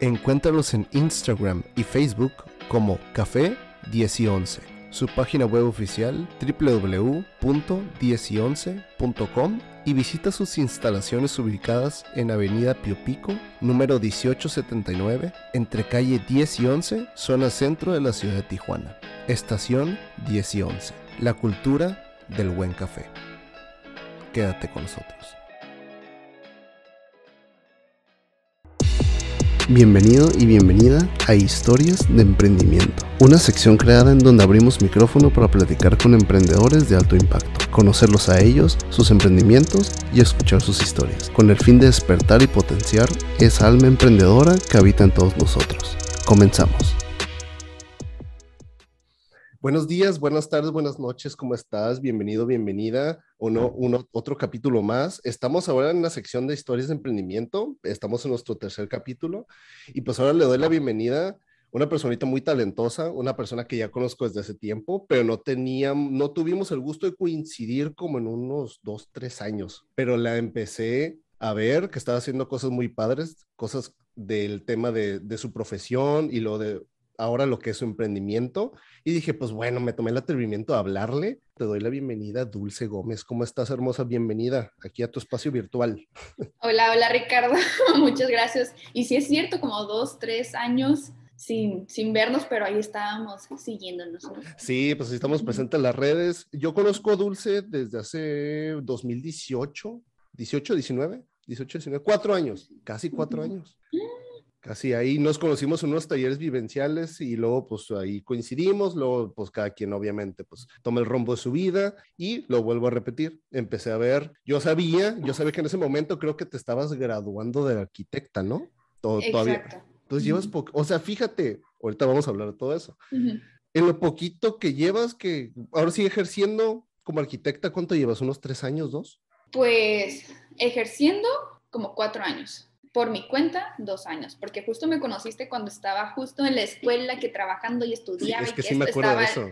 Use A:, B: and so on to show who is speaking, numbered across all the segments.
A: Encuéntralos en Instagram y Facebook como Café 10 y 11. Su página web oficial www.10y11.com y visita sus instalaciones ubicadas en Avenida Pio Pico, número 1879, entre calle 10 y 11, zona centro de la ciudad de Tijuana. Estación 10 y 11. La cultura del buen café. Quédate con nosotros. Bienvenido y bienvenida a Historias de Emprendimiento, una sección creada en donde abrimos micrófono para platicar con emprendedores de alto impacto, conocerlos a ellos, sus emprendimientos y escuchar sus historias, con el fin de despertar y potenciar esa alma emprendedora que habita en todos nosotros. Comenzamos. Buenos días, buenas tardes, buenas noches, ¿cómo estás? Bienvenido, bienvenida. Uno, uno, otro capítulo más. Estamos ahora en la sección de historias de emprendimiento. Estamos en nuestro tercer capítulo. Y pues ahora le doy la bienvenida a una personita muy talentosa, una persona que ya conozco desde hace tiempo, pero no teníamos, no tuvimos el gusto de coincidir como en unos dos, tres años. Pero la empecé a ver que estaba haciendo cosas muy padres, cosas del tema de, de su profesión y lo de ahora lo que es su emprendimiento. Y dije, pues bueno, me tomé el atrevimiento de hablarle. Te doy la bienvenida, Dulce Gómez. ¿Cómo estás, hermosa? Bienvenida aquí a tu espacio virtual.
B: Hola, hola, Ricardo. Muchas gracias. Y sí es cierto, como dos, tres años sin, sin vernos, pero ahí estábamos siguiéndonos.
A: Sí, pues estamos presentes en las redes. Yo conozco a Dulce desde hace 2018, 18, 19, 18, 19, cuatro años, casi cuatro años. Casi ahí nos conocimos en unos talleres vivenciales y luego pues ahí coincidimos, luego pues cada quien obviamente pues toma el rumbo de su vida y lo vuelvo a repetir, empecé a ver, yo sabía, yo sabía que en ese momento creo que te estabas graduando de arquitecta, ¿no?
B: Todo, Exacto.
A: Entonces llevas poco, o sea, fíjate, ahorita vamos a hablar de todo eso. En lo poquito que llevas, que ahora sigue ejerciendo como arquitecta, ¿cuánto llevas? ¿Unos tres años, dos?
B: Pues ejerciendo como cuatro años por mi cuenta, dos años, porque justo me conociste cuando estaba justo en la escuela, que trabajando y estudiaba.
A: Sí, es que, sí me acuerdo de eso.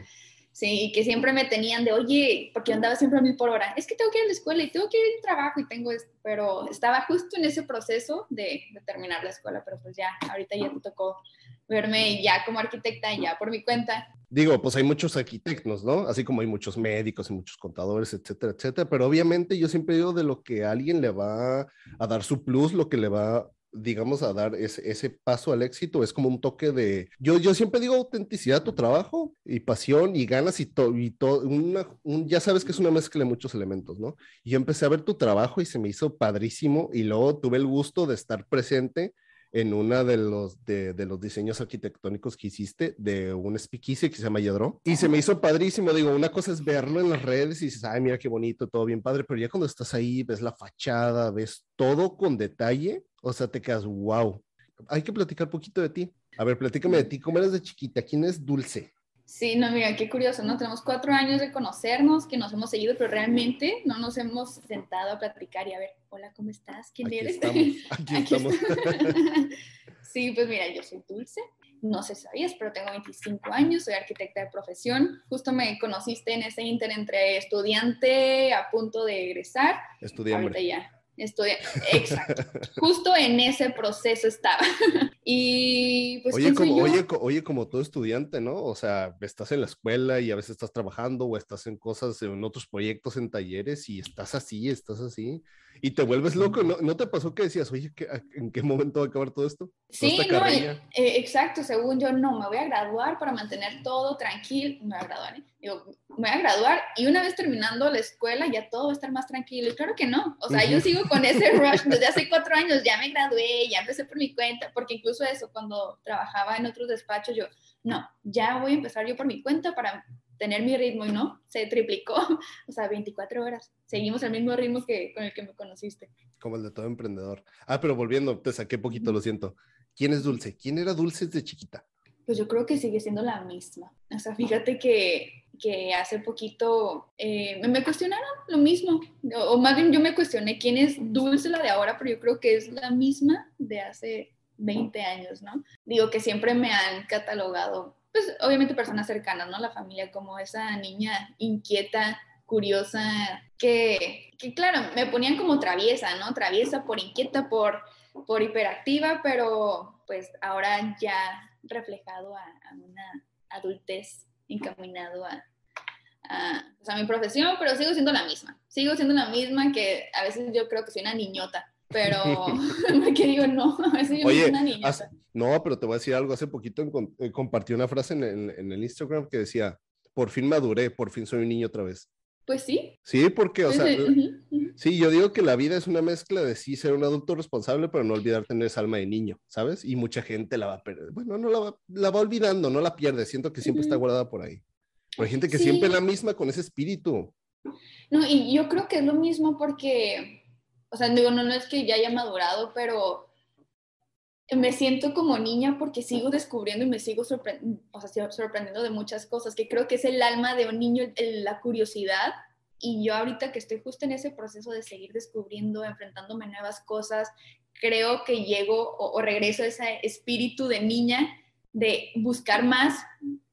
B: Sí, que siempre me tenían de, oye, porque andaba siempre a mil por hora, es que tengo que ir a la escuela y tengo que ir al trabajo y tengo esto, pero estaba justo en ese proceso de, de terminar la escuela, pero pues ya, ahorita ya te tocó verme ya como arquitecta, ya por mi cuenta.
A: Digo, pues hay muchos arquitectos, ¿no? Así como hay muchos médicos y muchos contadores, etcétera, etcétera. Pero obviamente yo siempre digo de lo que a alguien le va a dar su plus, lo que le va, digamos, a dar ese, ese paso al éxito, es como un toque de, yo, yo siempre digo autenticidad tu trabajo y pasión y ganas y todo, y un, ya sabes que es una mezcla de muchos elementos, ¿no? Y yo empecé a ver tu trabajo y se me hizo padrísimo y luego tuve el gusto de estar presente en una de los, de, de, los diseños arquitectónicos que hiciste de un speakeasy que se llama Yadro. Y se me hizo padrísimo. Digo, una cosa es verlo en las redes y dices, ay, mira qué bonito, todo bien padre, pero ya cuando estás ahí, ves la fachada, ves todo con detalle, o sea, te quedas, wow. Hay que platicar un poquito de ti. A ver, platícame de ti. ¿Cómo eres de chiquita? ¿Quién es Dulce?
B: Sí, no, mira, qué curioso, ¿no? Tenemos cuatro años de conocernos, que nos hemos seguido, pero realmente no nos hemos sentado a platicar y a ver, hola, ¿cómo estás? ¿Quién
A: aquí
B: eres?
A: Estamos, aquí, estamos.
B: sí, pues mira, yo soy Dulce, no sé si sabías, pero tengo 25 años, soy arquitecta de profesión. Justo me conociste en ese inter entre estudiante a punto de egresar.
A: Estudiante.
B: Ahorita ya, Estudia, exacto. Justo en ese proceso estaba. y.
A: Oye como, oye, oye, como todo estudiante, ¿no? O sea, estás en la escuela y a veces estás trabajando o estás en cosas, en otros proyectos, en talleres y estás así, estás así. Y te vuelves loco. ¿No, ¿no te pasó que decías, oye, ¿en qué momento va a acabar todo esto?
B: Sí, no, eh, exacto. Según yo, no, me voy a graduar para mantener todo tranquilo. Me voy a graduar, ¿eh? Digo, me voy a graduar y una vez terminando la escuela ya todo va a estar más tranquilo. Y claro que no. O sea, yo sigo con ese rush desde hace cuatro años. Ya me gradué, ya empecé por mi cuenta. Porque incluso eso, cuando trabajaba en otros despachos, yo, no, ya voy a empezar yo por mi cuenta para tener mi ritmo y no, se triplicó, o sea, 24 horas. Seguimos el mismo ritmo que con el que me conociste.
A: Como el de todo emprendedor. Ah, pero volviendo, te saqué poquito, lo siento. ¿Quién es Dulce? ¿Quién era Dulce desde chiquita?
B: pues yo creo que sigue siendo la misma. O sea, fíjate que, que hace poquito eh, me cuestionaron lo mismo, o, más bien yo me cuestioné quién es Dulce la de ahora, pero yo creo que es la misma de hace 20 años, ¿no? Digo que siempre me han catalogado, pues obviamente personas cercanas, ¿no? La familia como esa niña inquieta, curiosa, que, que claro, me ponían como traviesa, ¿no? Traviesa por inquieta, por, por hiperactiva, pero pues ahora ya reflejado a, una adultez encaminado a, pues, a, mi profesión, pero sigo siendo la misma. Sigo siendo la misma que a veces yo creo que soy una niñota, pero que digo, no, a veces yo soy una niñota.
A: no, pero te voy a decir algo. Hace poquito eh, compartí una frase en, en, el Instagram que decía, por fin maduré, por fin soy un niño otra vez.
B: Pues sí.
A: Sí, porque, o sea, sí, yo digo que la vida es una mezcla de sí ser un adulto responsable, pero no olvidar tener esa alma de niño, ¿sabes? Y mucha gente la va a perder. Bueno, no la va, la va olvidando, no la pierde. Siento que siempre está guardada por ahí. Hay gente que siempre es la misma con ese espíritu.
B: No, y yo creo que es lo mismo porque, o sea, digo, no, no es que ya haya madurado, pero me siento como niña porque sigo descubriendo y me sigo sorprendiendo, o sea, sorprendiendo de muchas cosas, que creo que es el alma de un niño, la curiosidad. Y yo ahorita que estoy justo en ese proceso de seguir descubriendo, enfrentándome a nuevas cosas, creo que llego o, regreso a ese espíritu de niña de buscar más,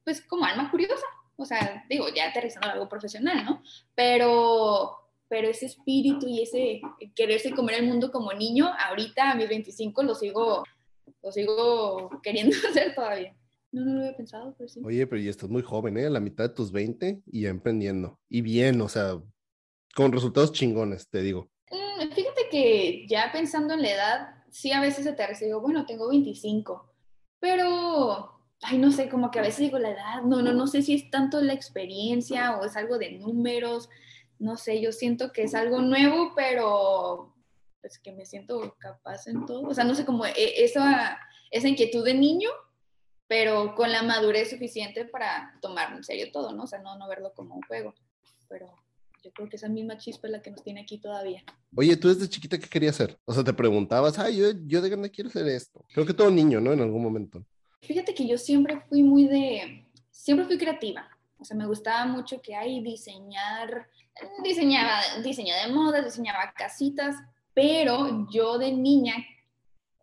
B: pues como alma curiosa. O sea, digo, ya aterrizando algo profesional, ¿no? Pero, pero ese espíritu y ese quererse comer el mundo como niño, ahorita a mis 25 lo sigo lo sigo queriendo hacer todavía. No, no lo había pensado, pero sí.
A: Oye, pero ya estás muy joven, ¿eh? A la mitad de tus 20 y ya emprendiendo. Y bien, o sea, con resultados chingones, te digo.
B: Mm, fíjate que ya pensando en la edad, sí a veces te digo, bueno, tengo 25, pero, ay, no sé, como que a veces digo la edad, no, no, no sé si es tanto la experiencia o es algo de números, no sé, yo siento que es algo nuevo, pero pues que me siento capaz en todo. O sea, no sé, cómo e, esa, esa inquietud de niño, pero con la madurez suficiente para tomar en serio todo, ¿no? O sea, no, no verlo como un juego. Pero yo creo que esa misma chispa es la que nos tiene aquí todavía.
A: Oye, ¿tú desde chiquita qué querías hacer? O sea, te preguntabas, ay, yo, yo de grande quiero hacer esto. Creo que todo niño, ¿no? En algún momento.
B: Fíjate que yo siempre fui muy de, siempre fui creativa. O sea, me gustaba mucho que hay diseñar, diseñaba diseño de modas, diseñaba casitas, pero yo de niña,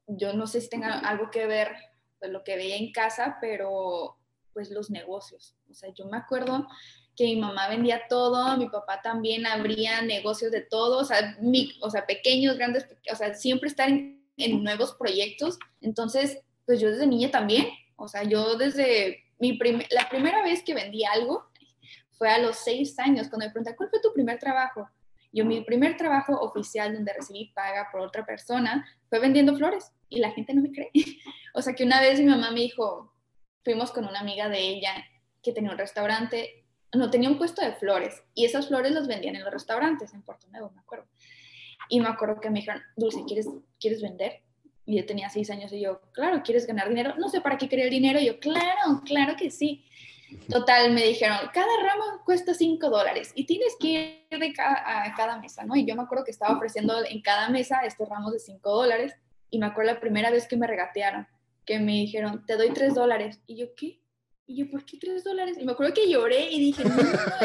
B: yo no sé si tenga algo que ver con lo que veía en casa, pero pues los negocios. O sea, yo me acuerdo que mi mamá vendía todo, mi papá también abría negocios de todo, o sea, o sea pequeños, grandes, o sea, siempre estar en, nuevos proyectos. Entonces, pues yo desde niña también, o sea, yo desde mi la primera vez que vendí algo fue a los seis años, cuando me preguntan, ¿cuál fue tu primer trabajo? Yo mi primer trabajo oficial donde recibí paga por otra persona fue vendiendo flores y la gente no me cree. o sea que una vez mi mamá me dijo, fuimos con una amiga de ella que tenía un restaurante, no tenía un puesto de flores y esas flores las vendían en los restaurantes en Puerto Nuevo, me acuerdo. Y me acuerdo que me dijeron, Dulce, ¿quieres, ¿quieres vender? Y yo tenía seis años y yo, claro, ¿quieres ganar dinero? No sé para qué quería el dinero. Y yo, claro, claro que sí. Total, me dijeron, cada ramo cuesta 5 dólares y tienes que ir de cada, a cada mesa, ¿no? Y yo me acuerdo que estaba ofreciendo en cada mesa estos ramos de 5 dólares y me acuerdo la primera vez que me regatearon, que me dijeron, te doy 3 dólares. Y yo, ¿qué? Y yo, ¿por qué 3 dólares? Y me acuerdo que lloré y dije, no,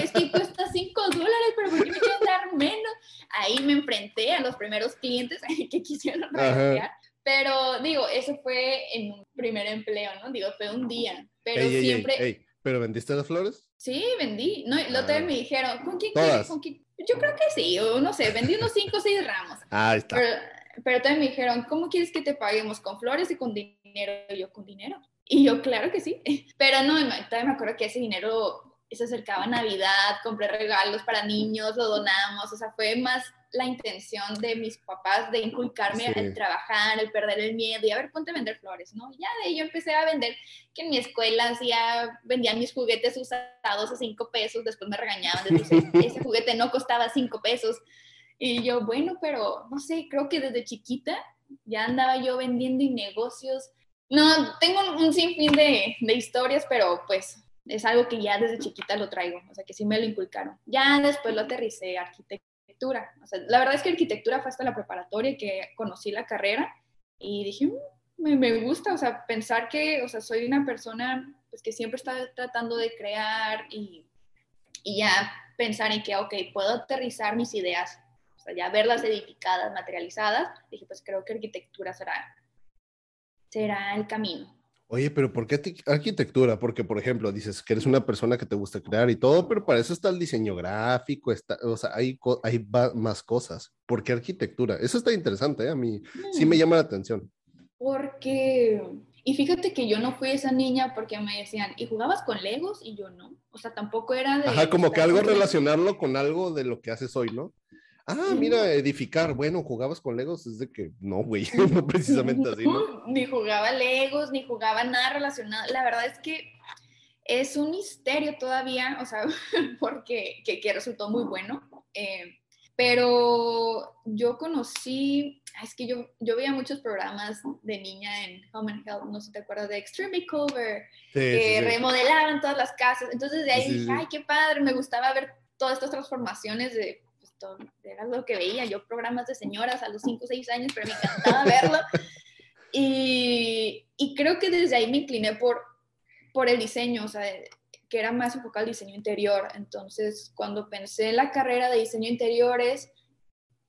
B: es que cuesta 5 dólares, pero ¿por qué me quieren dar menos? Ahí me enfrenté a los primeros clientes que quisieron regatear. Pero digo, eso fue en un primer empleo, ¿no? Digo, fue un día, pero siempre...
A: ¿Pero vendiste las flores?
B: Sí, vendí. No, lo ah. me dijeron, ¿con quién quieres? Yo creo que sí, o no sé, vendí unos 5 o 6 ramos.
A: Ah, está.
B: Pero, pero también me dijeron, ¿cómo quieres que te paguemos? ¿Con flores y con dinero? Y yo, ¿con dinero? Y yo, claro que sí. Pero no, también me acuerdo que ese dinero se acercaba Navidad, compré regalos para niños, lo donamos, o sea, fue más la intención de mis papás de inculcarme el trabajar, el perder el miedo y a ver, ponte a vender flores, ¿no? Ya de ahí yo empecé a vender, que en mi escuela hacía, vendían mis juguetes usados a cinco pesos, después me regañaban, entonces ese juguete no costaba cinco pesos. Y yo, bueno, pero no sé, creo que desde chiquita ya andaba yo vendiendo y negocios. No, tengo un, sinfín de, de historias, pero pues es algo que ya desde chiquita lo traigo, o sea, que sí me lo inculcaron. Ya después lo aterricé, la verdad es que arquitectura fue hasta la preparatoria que conocí la carrera y dije, mm, me, me, gusta, o sea, pensar que, o sea, soy una persona pues, que siempre está tratando de crear y, y ya pensar en que, ok, puedo aterrizar mis ideas, o sea, ya verlas edificadas, materializadas, dije, pues creo que arquitectura será, será el camino.
A: Oye, pero ¿por qué arquitectura? Porque, por ejemplo, dices que eres una persona que te gusta crear y todo, pero para eso está el diseño gráfico, está, o sea, hay, hay más cosas. ¿Por qué arquitectura? Eso está interesante, ¿eh? a mí sí me mm. llama la atención.
B: Porque, y fíjate que yo no fui esa niña porque me decían, ¿y jugabas con Legos? Y yo no. O sea, tampoco era de...
A: Ajá, como que algo relacionarlo con algo de lo que haces hoy, ¿no? Ah, mira, edificar. Bueno, jugabas con Legos, es de que no, güey, no precisamente así, ¿no?
B: Ni jugaba Legos, ni jugaba nada relacionado. La verdad es que es un misterio todavía, o sea, porque que, que resultó muy bueno. Eh, pero yo conocí, es que yo, yo veía muchos programas de niña en Home and Health, no sé si te acuerdas de Extreme Makeover, que remodelaban todas las casas. Entonces de ahí dije, ay, qué padre, me gustaba ver todas estas transformaciones de era lo que veía, yo programas de señoras a los 5 o 6 años, pero me encantaba verlo. Y, y, creo que desde ahí me incliné por, por el diseño, o sea, que era más enfocado al diseño interior. Entonces, cuando pensé en la carrera de diseño interiores,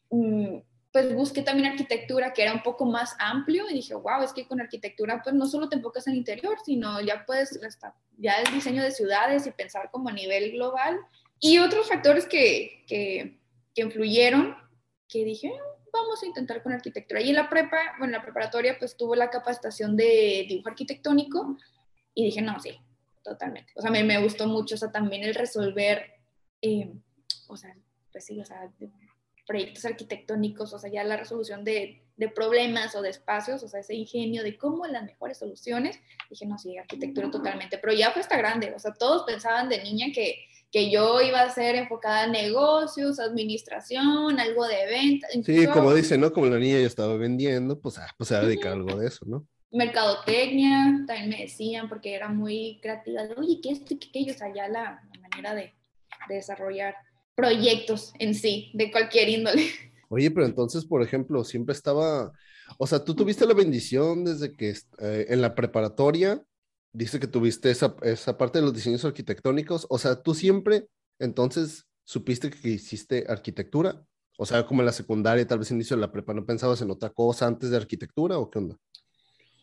B: mm, pues busqué también arquitectura, que era un poco más amplio, y dije, wow, es que con arquitectura, pues no solo te enfocas en interior, sino ya puedes, ya el diseño de ciudades y pensar como a nivel global. Y otros factores que, que que influyeron, que dije, vamos a intentar con arquitectura. Y en la prepa, bueno, en la preparatoria, pues tuve la capacitación de dibujo arquitectónico y dije, no, sí, totalmente. O sea, me, me gustó mucho, o sea, también el resolver, eh, o sea, pues sí, o sea, proyectos arquitectónicos, o sea, ya la resolución de, de, problemas o de espacios, o sea, ese ingenio de cómo las mejores soluciones, dije, no, sí, arquitectura totalmente, pero ya fue hasta grande, o sea, todos pensaban de niña que, que yo iba a ser enfocada en negocios, administración, algo de venta.
A: Sí, como dice, ¿no? Como la niña ya estaba vendiendo, pues, ah, pues se va a dedicar a algo de eso, ¿no?
B: Mercadotecnia, también me decían, porque era muy creativa, de, oye, ¿qué esto y qué aquello? O sea, ya la, manera de, de desarrollar proyectos en sí, de cualquier índole.
A: Oye, pero entonces, por ejemplo, siempre estaba, o sea, tú tuviste la bendición desde que eh, en la preparatoria dice que tuviste esa, esa parte de los diseños arquitectónicos, o sea, tú siempre, entonces, supiste que hiciste arquitectura, o sea, como en la secundaria, tal vez inicio de la prepa, ¿no pensabas en otra cosa antes de arquitectura o qué onda?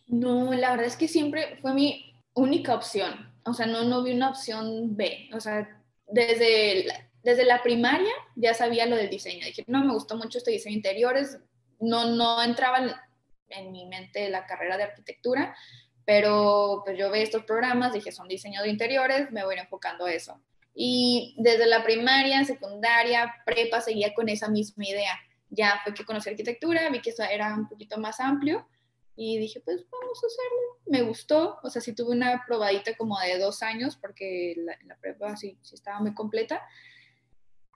B: No, la verdad es que siempre fue mi única opción, o sea, no, no vi una opción B, o sea, desde la, desde la primaria ya sabía lo del diseño, dije, no, me gustó mucho este diseño interiores, no, no entraba en, en mi mente la carrera de arquitectura, pero pues yo veo estos programas, dije, son diseño de interiores, me voy enfocando a eso. Y desde la primaria, secundaria, prepa, seguía con esa misma idea. Ya fue que conocí arquitectura, vi que eso era un poquito más amplio y dije, pues vamos a hacerlo. Me gustó, o sea, sí tuve una probadita como de dos años porque la, la prepa sí, sí, estaba muy completa.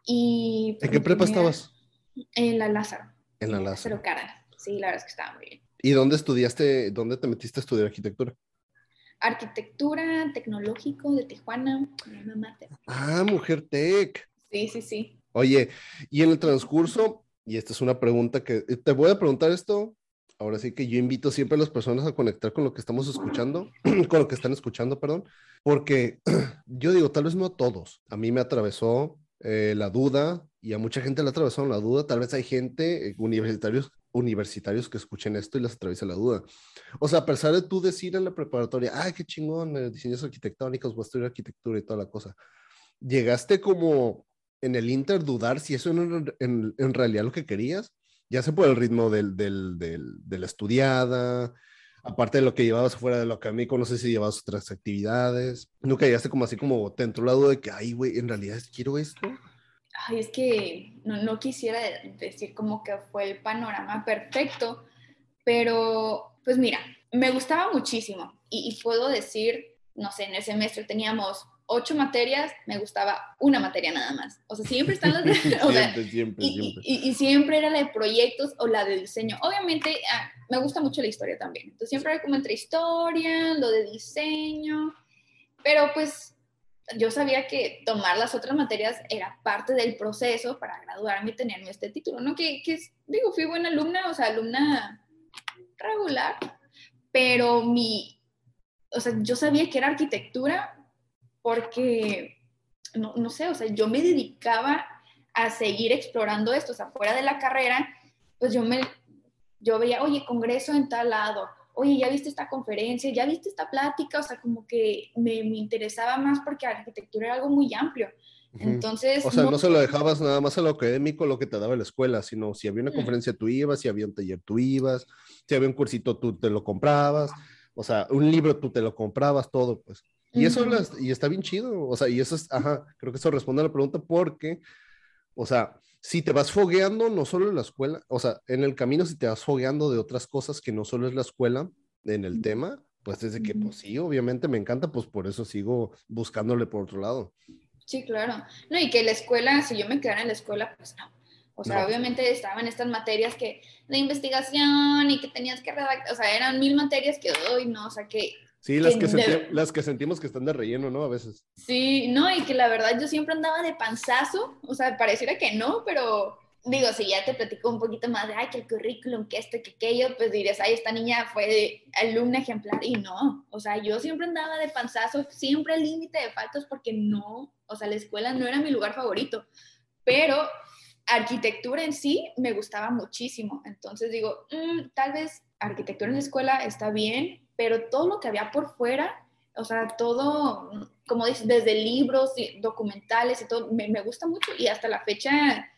B: Y,
A: ¿En qué prepa estabas?
B: En la Lázaro.
A: En la Lázaro.
B: Pero cara, sí, la verdad es que estaba muy bien.
A: ¿Y dónde estudiaste, dónde te metiste a estudiar arquitectura?
B: Arquitectura tecnológico de Tijuana,
A: Ah, Mujer Tech.
B: Sí, sí, sí.
A: Oye, y en el transcurso, y esta es una pregunta que eh, te voy a preguntar esto, ahora sí que yo invito siempre a las personas a conectar con lo que estamos escuchando, con lo que están escuchando, perdón, porque yo digo, tal vez no a todos, a mí me atravesó eh, la duda y a mucha gente le atravesó la duda, tal vez hay gente, eh, universitarios universitarios que escuchen esto y les atraviesa la duda. O sea, a pesar de tú decir en la preparatoria, ay, qué chingón, eh, diseños arquitectónicos, voy a estudiar arquitectura y toda la cosa, llegaste como en el inter dudar si eso en, en, en realidad lo que querías, ya sea por el ritmo del, del, del, de la estudiada, aparte de lo que llevabas fuera de lo académico, no sé si llevabas otras actividades, nunca llegaste como así como te entró de que, ay, güey, en realidad quiero esto
B: ay, es que no, no, quisiera decir como que fue el panorama perfecto, pero pues mira, me gustaba muchísimo y, puedo decir, no sé, en el semestre teníamos ocho materias, me gustaba una materia nada más. O sea, siempre están las de... siempre, siempre, y, siempre. Y, y, siempre era la de proyectos o la de diseño. Obviamente, ah, me gusta mucho la historia también. Entonces, siempre era como entre historia, lo de diseño, pero pues yo sabía que tomar las otras materias era parte del proceso para graduarme y tenerme este título, ¿no? Que, que digo, fui buena alumna, o sea, alumna regular, pero mi, o sea, yo sabía que era arquitectura porque, no, no sé, o sea, yo me dedicaba a seguir explorando esto, o sea, fuera de la carrera, pues yo me, yo veía, oye, congreso en tal lado, oye, ya viste esta conferencia, ya viste esta plática, o sea, como que me, me interesaba más porque arquitectura era algo muy amplio. Entonces...
A: O sea, no, se lo dejabas nada más a lo académico, lo que te daba la escuela, sino si había una conferencia tú ibas, si había un taller tú ibas, si había un cursito tú te lo comprabas, o sea, un libro tú te lo comprabas, todo, pues. Y eso y está bien chido, o sea, y eso es, ajá, creo que eso responde a la pregunta porque, o sea, si te vas fogueando, no solo en la escuela, o sea, en el camino si te vas fogueando de otras cosas que no solo es la escuela en el tema, pues desde que, pues sí, obviamente me encanta, pues por eso sigo buscándole por otro lado.
B: Sí, claro. No, y que la escuela, si yo me quedara en la escuela, pues no. O sea, obviamente estaban estas materias que de investigación y que tenías que redactar, o sea, eran mil materias que hoy no, o sea, que...
A: Sí, las que, las que sentimos que están de relleno, ¿no? A veces.
B: Sí, no, y que la verdad yo siempre andaba de panzazo, o sea, pareciera que no, pero digo, si ya te platico un poquito más de, ay, que el currículum, que esto, que aquello, pues dirías, ay, esta niña fue alumna ejemplar y no, o sea, yo siempre andaba de panzazo, siempre al límite de faltos porque no, o sea, la escuela no era mi lugar favorito, pero arquitectura en sí me gustaba muchísimo, entonces digo, mm, tal vez arquitectura en la escuela está bien, pero todo lo que había por fuera, o sea, todo, como dices, desde libros, y documentales y todo, me, me gusta mucho y hasta la fecha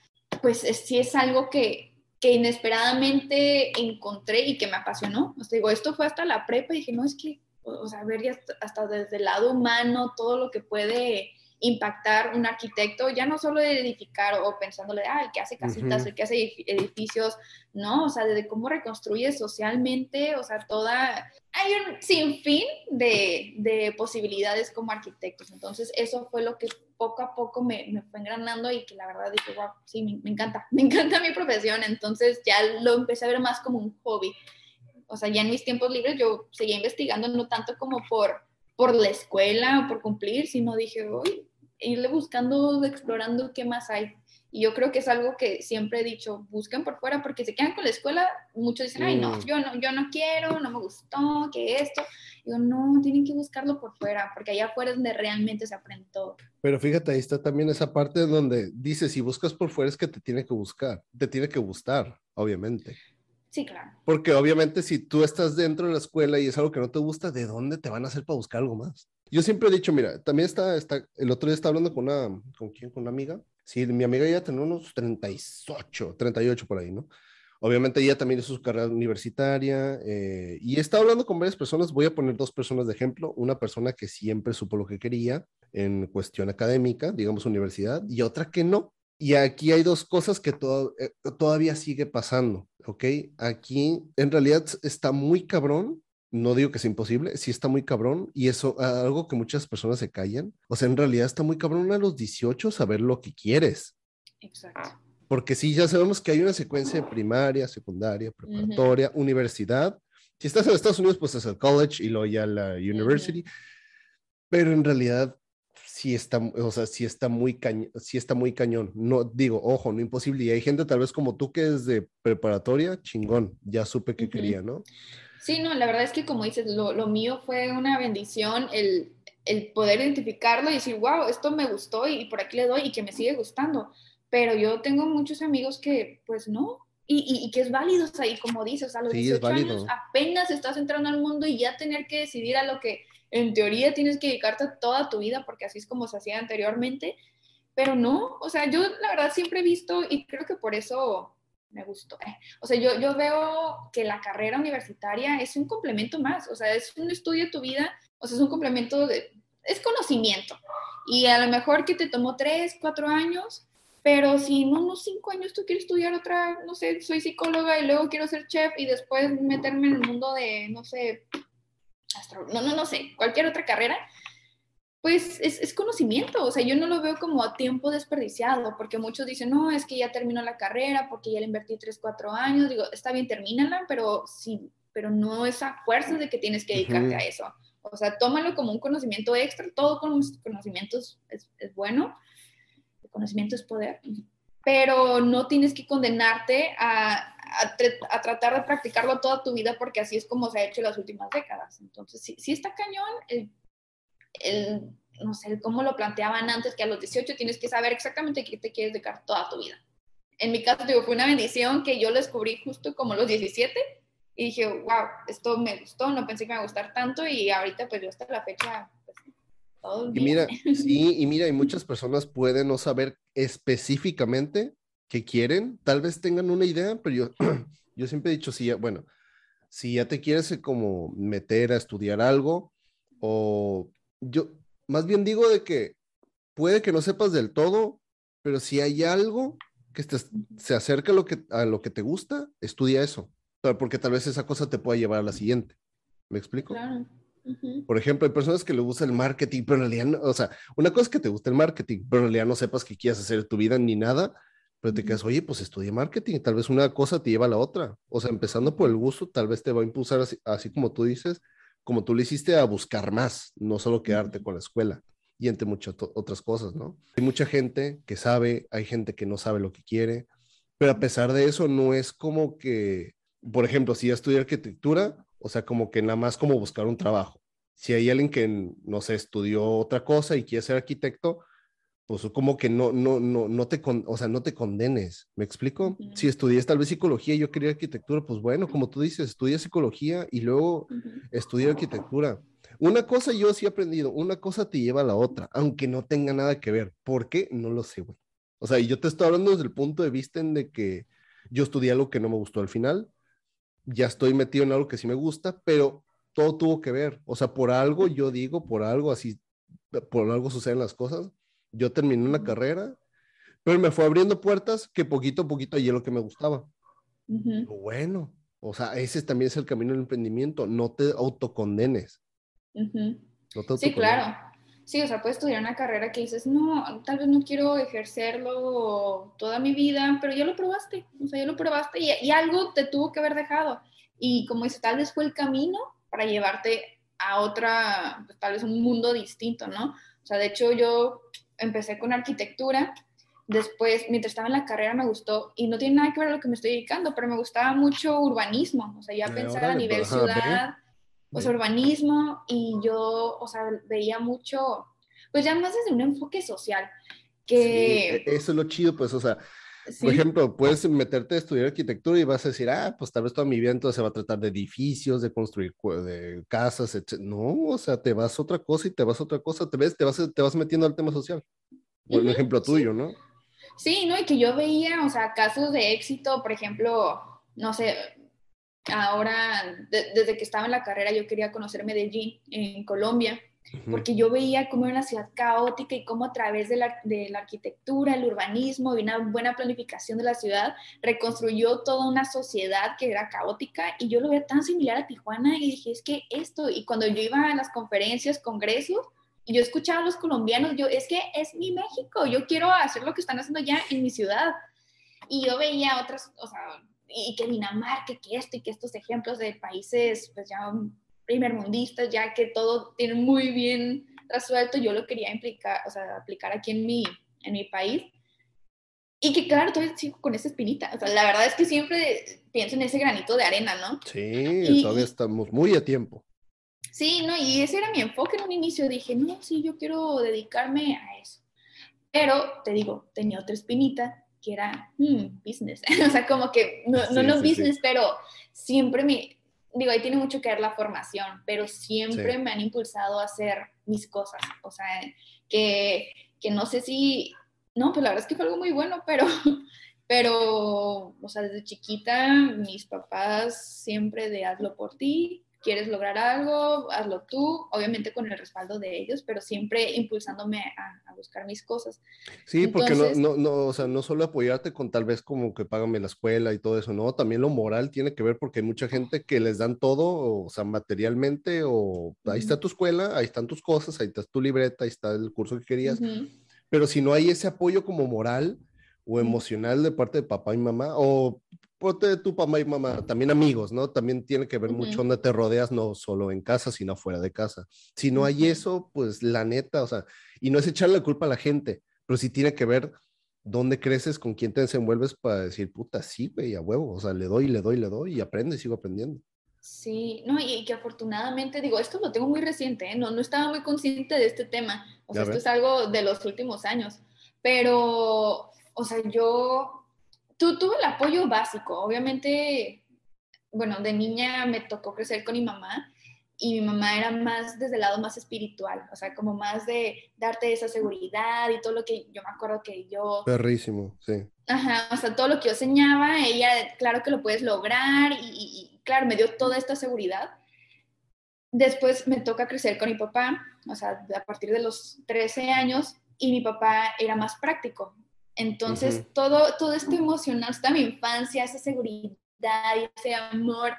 B: pues sí es algo que, que inesperadamente encontré y que me apasionó. O sea, digo, esto fue hasta la prepa y dije, no, es que, o sea, ver hasta, desde el lado humano todo lo que puede impactar un arquitecto, ya no solo de edificar o pensándole, ah, el que hace casitas, el que hace edificios, no, o sea, de cómo reconstruye socialmente, o sea, toda, hay un sinfín de, de posibilidades como arquitectos. Entonces, eso fue lo que poco a poco me, me fue engranando y que la verdad dije, wow, sí, me, me, encanta, me encanta mi profesión, entonces ya lo empecé a ver más como un hobby. O sea, ya en mis tiempos libres yo seguía investigando, no tanto como por, por la escuela o por cumplir, sino dije, uy, irle buscando, explorando qué más hay. Y yo creo que es algo que siempre he dicho, busquen por fuera, porque se quedan con la escuela, muchos dicen, ay, no, yo no, yo no quiero, no me gustó, que esto. Digo, no, tienen que buscarlo por fuera, porque allá afuera es donde realmente se aprende todo.
A: Pero fíjate, ahí está también esa parte donde dice, si buscas por fuera es que te tiene que buscar, te tiene que gustar, obviamente.
B: Sí, claro.
A: Porque obviamente si tú estás dentro de la escuela y es algo que no te gusta, ¿de dónde te van a hacer para buscar algo más? Yo siempre he dicho, mira, también está, está el otro día estaba hablando con una, ¿con quién? Con una amiga. Sí, mi amiga ya tenía unos 38, 38 por ahí, ¿no? Obviamente ella también hizo su carrera universitaria eh, y está hablando con varias personas. Voy a poner dos personas de ejemplo. Una persona que siempre supo lo que quería en cuestión académica, digamos universidad, y otra que no. Y aquí hay dos cosas que eh, todavía sigue pasando, ¿ok? Aquí en realidad está muy cabrón no digo que sea imposible, sí está muy cabrón y eso, algo que muchas personas se callan. O sea, en realidad está muy cabrón a los 18 saber lo que quieres.
B: Exacto.
A: Porque sí, ya sabemos que hay una secuencia de primaria, secundaria, preparatoria, universidad. Si estás en Estados Unidos, pues es el college y luego ya la university. Pero en realidad sí está, o sea, sí está muy cañón, sí está muy cañón. No digo, ojo, no imposible. Y hay gente tal vez como tú que es de preparatoria, chingón, ya supe que quería, ¿no?
B: Sí, no, la verdad es que como dices, lo, lo mío fue una bendición el, el, poder identificarlo y decir, wow, esto me gustó y, por aquí le doy y que me sigue gustando. Pero yo tengo muchos amigos que, pues no, y, y, que es válido, o sea, y como dices, a los 18 años apenas estás entrando al mundo y ya tener que decidir a lo que en teoría tienes que dedicarte toda tu vida, porque así es como se hacía anteriormente, pero no, o sea, yo la verdad siempre he visto y creo que por eso me gustó. O sea, yo, yo veo que la carrera universitaria es un complemento más, o sea, es un estudio de tu vida, o sea, es un complemento de, es conocimiento. Y a lo mejor que te tomó tres, cuatro años, pero si en unos cinco años tú quieres estudiar otra, no sé, soy psicóloga y luego quiero ser chef y después meterme en el mundo de, no sé, astro, no, no, no sé, cualquier otra carrera, pues es, conocimiento, o sea, yo no lo veo como tiempo desperdiciado, porque muchos dicen, no, es que ya terminó la carrera, porque ya le invertí 3, 4 años, digo, está bien, termínala, pero sí, pero no es a fuerza de que tienes que dedicarte a eso. O sea, tómalo como un conocimiento extra, todo con conocimientos es, es bueno, el conocimiento es poder, pero no tienes que condenarte a, a, tratar de practicarlo toda tu vida porque así es como se ha hecho en las últimas décadas. Entonces, sí, sí está cañón el, el, no sé, cómo lo planteaban antes, que a los 18 tienes que saber exactamente qué te quieres dedicar toda tu vida. En mi caso, digo, fue una bendición que yo lo descubrí justo como los 17 y dije, wow, esto me gustó, no pensé que me iba a gustar tanto y ahorita pues yo hasta la fecha
A: y mira, sí, y mira, y muchas personas pueden no saber específicamente qué quieren, tal vez tengan una idea, pero yo, yo siempre he dicho, sí, bueno, si ya te quieres como meter a estudiar algo, o yo más bien digo de que puede que no sepas del todo, pero si hay algo que se acerca a lo que, a lo que te gusta, estudia eso, porque tal vez esa cosa te pueda llevar a la siguiente. ¿Me explico? Claro. Por ejemplo, hay personas que le gusta el marketing, pero en realidad, o sea, una cosa es que te gusta el marketing, pero en realidad no sepas qué quieres hacer en tu vida ni nada, pero te quedas, oye, pues estudia marketing, tal vez una cosa te lleva a la otra. O sea, empezando por el gusto, tal vez te va a impulsar así, como tú dices, como tú le hiciste a buscar más, no solo quedarte con la escuela y entre muchas otras cosas, ¿no? Hay mucha gente que sabe, hay gente que no sabe lo que quiere, pero a pesar de eso no es como que, por ejemplo, si ya estudié arquitectura, o sea, como que nada más como buscar un trabajo. Si hay alguien que, no sé, estudió otra cosa y quiere ser arquitecto, pues como que no, no, no, no te, o sea, no te condenes, ¿me explico? Si estudié tal vez psicología y yo quería arquitectura, pues bueno, como tú dices, estudia psicología y luego estudia arquitectura. Una cosa yo sí he aprendido, una cosa te lleva a la otra, aunque no tenga nada que ver. ¿Por qué? No lo sé, güey. O sea, yo te estoy hablando desde el punto de vista en de que yo estudié algo que no me gustó al final, ya estoy metido en algo que sí me gusta, pero todo tuvo que ver. O sea, por algo, yo digo, por algo así, por algo suceden las cosas. Yo terminé una carrera, pero me fue abriendo puertas que poquito a poquito allí lo que me gustaba. Bueno, o sea, ese también es el camino del emprendimiento. No te autocondenes.
B: sí, claro. Sí, o sea, puedes estudiar una carrera que dices, no, tal vez no quiero ejercerlo toda mi vida, pero ya lo probaste, o sea, ya lo probaste y, algo te tuvo que haber dejado. Y como dice, tal vez fue el camino para llevarte a otra, pues, tal vez un mundo distinto, ¿no? O sea, de hecho yo empecé con arquitectura, después, mientras estaba en la carrera me gustó, y no tiene nada que ver a lo que me estoy dedicando, pero me gustaba mucho urbanismo, o sea, ya pensar a nivel ciudad pues urbanismo y yo, o sea, veía mucho, pues ya más desde un enfoque social, que...
A: E, eso es lo chido, pues, o sea, por ejemplo, puedes meterte a estudiar arquitectura y vas a decir, ah, pues tal vez toda mi vida entonces se va a tratar de edificios, de construir de casas, etc. No, o sea, te vas a otra cosa y te vas a otra cosa, te ves, te vas, te vas metiendo al tema social. Por un ejemplo tuyo, ¿no?
B: Sí, ¿no? Y que yo veía, o sea, casos de éxito, por ejemplo, no sé, ahora, desde que estaba en la carrera, yo quería conocer Medellín, en Colombia, porque yo veía cómo era una ciudad caótica y cómo a través de la, de la, arquitectura, el urbanismo y una buena planificación de la ciudad, reconstruyó toda una sociedad que era caótica y yo lo veía tan similar a Tijuana y dije, es que esto, y cuando yo iba a las conferencias, congresos, y yo escuchaba a los colombianos, yo, es que es mi México, yo quiero hacer lo que están haciendo ya en mi ciudad. Y yo veía otras, o sea, y que Dinamarca, que esto y que estos ejemplos de países pues ya primermundistas, ya que todo tiene muy bien resuelto, yo lo quería implicar, o sea, aplicar aquí en mi, en mi país. Y que claro, todavía sigo con esa espinita. O sea, la verdad es que siempre pienso en ese granito de arena, ¿no?
A: Sí, todavía estamos muy a tiempo.
B: Sí, ¿no? Y ese era mi enfoque en un inicio. Dije, no, sí, yo quiero dedicarme a eso. Pero, te digo, tenía otra espinita que era hmm, business. o sea, como que no, no, no business, pero siempre me, digo, ahí tiene mucho que ver la formación, pero siempre me han impulsado a hacer mis cosas. O sea, que, que no sé si, no, pues la verdad es que fue algo muy bueno, pero, pero, o sea, desde chiquita mis papás siempre de hazlo por ti, quieres lograr algo, hazlo tú, obviamente con el respaldo de ellos, pero siempre impulsándome a, buscar mis cosas.
A: Sí, porque no, no, no, o sea, no solo apoyarte con tal vez como que págame la escuela y todo eso, no, también lo moral tiene que ver porque hay mucha gente que les dan todo, o sea, materialmente, o ahí está tu escuela, ahí están tus cosas, ahí está tu libreta, ahí está el curso que querías, pero si no hay ese apoyo como moral, o emocional de parte de papá y mamá, o de tu papá y mamá, también amigos, ¿no? También tiene que ver mucho donde te rodeas, no solo en casa, sino fuera de casa. Si no hay eso, pues la neta, o sea, y no es echarle la culpa a la gente, pero sí tiene que ver ¿dónde creces? ¿Con quién te desenvuelves para decir, puta, sí, güey, a huevo? O sea, le doy, le doy, le doy y aprendo y sigo aprendiendo.
B: Sí, no, y, que afortunadamente, digo, esto lo tengo muy reciente, ¿eh? no, no estaba muy consciente de este tema, o sea, esto es algo de los últimos años, pero, o sea, yo tu, tuve el apoyo básico, obviamente, bueno, de niña me tocó crecer con mi mamá y mi mamá era más desde el lado más espiritual, o sea, como más de darte esa seguridad y todo lo que yo me acuerdo que yo...
A: Perrísimo, sí.
B: Ajá, o sea, todo lo que yo enseñaba, ella, claro que lo puedes lograr y, claro, me dio toda esta seguridad. Después me toca crecer con mi papá, o sea, a partir de los 13 años, y mi papá era más práctico. Entonces, todo, todo esto emocional, toda mi infancia, esa seguridad ese amor,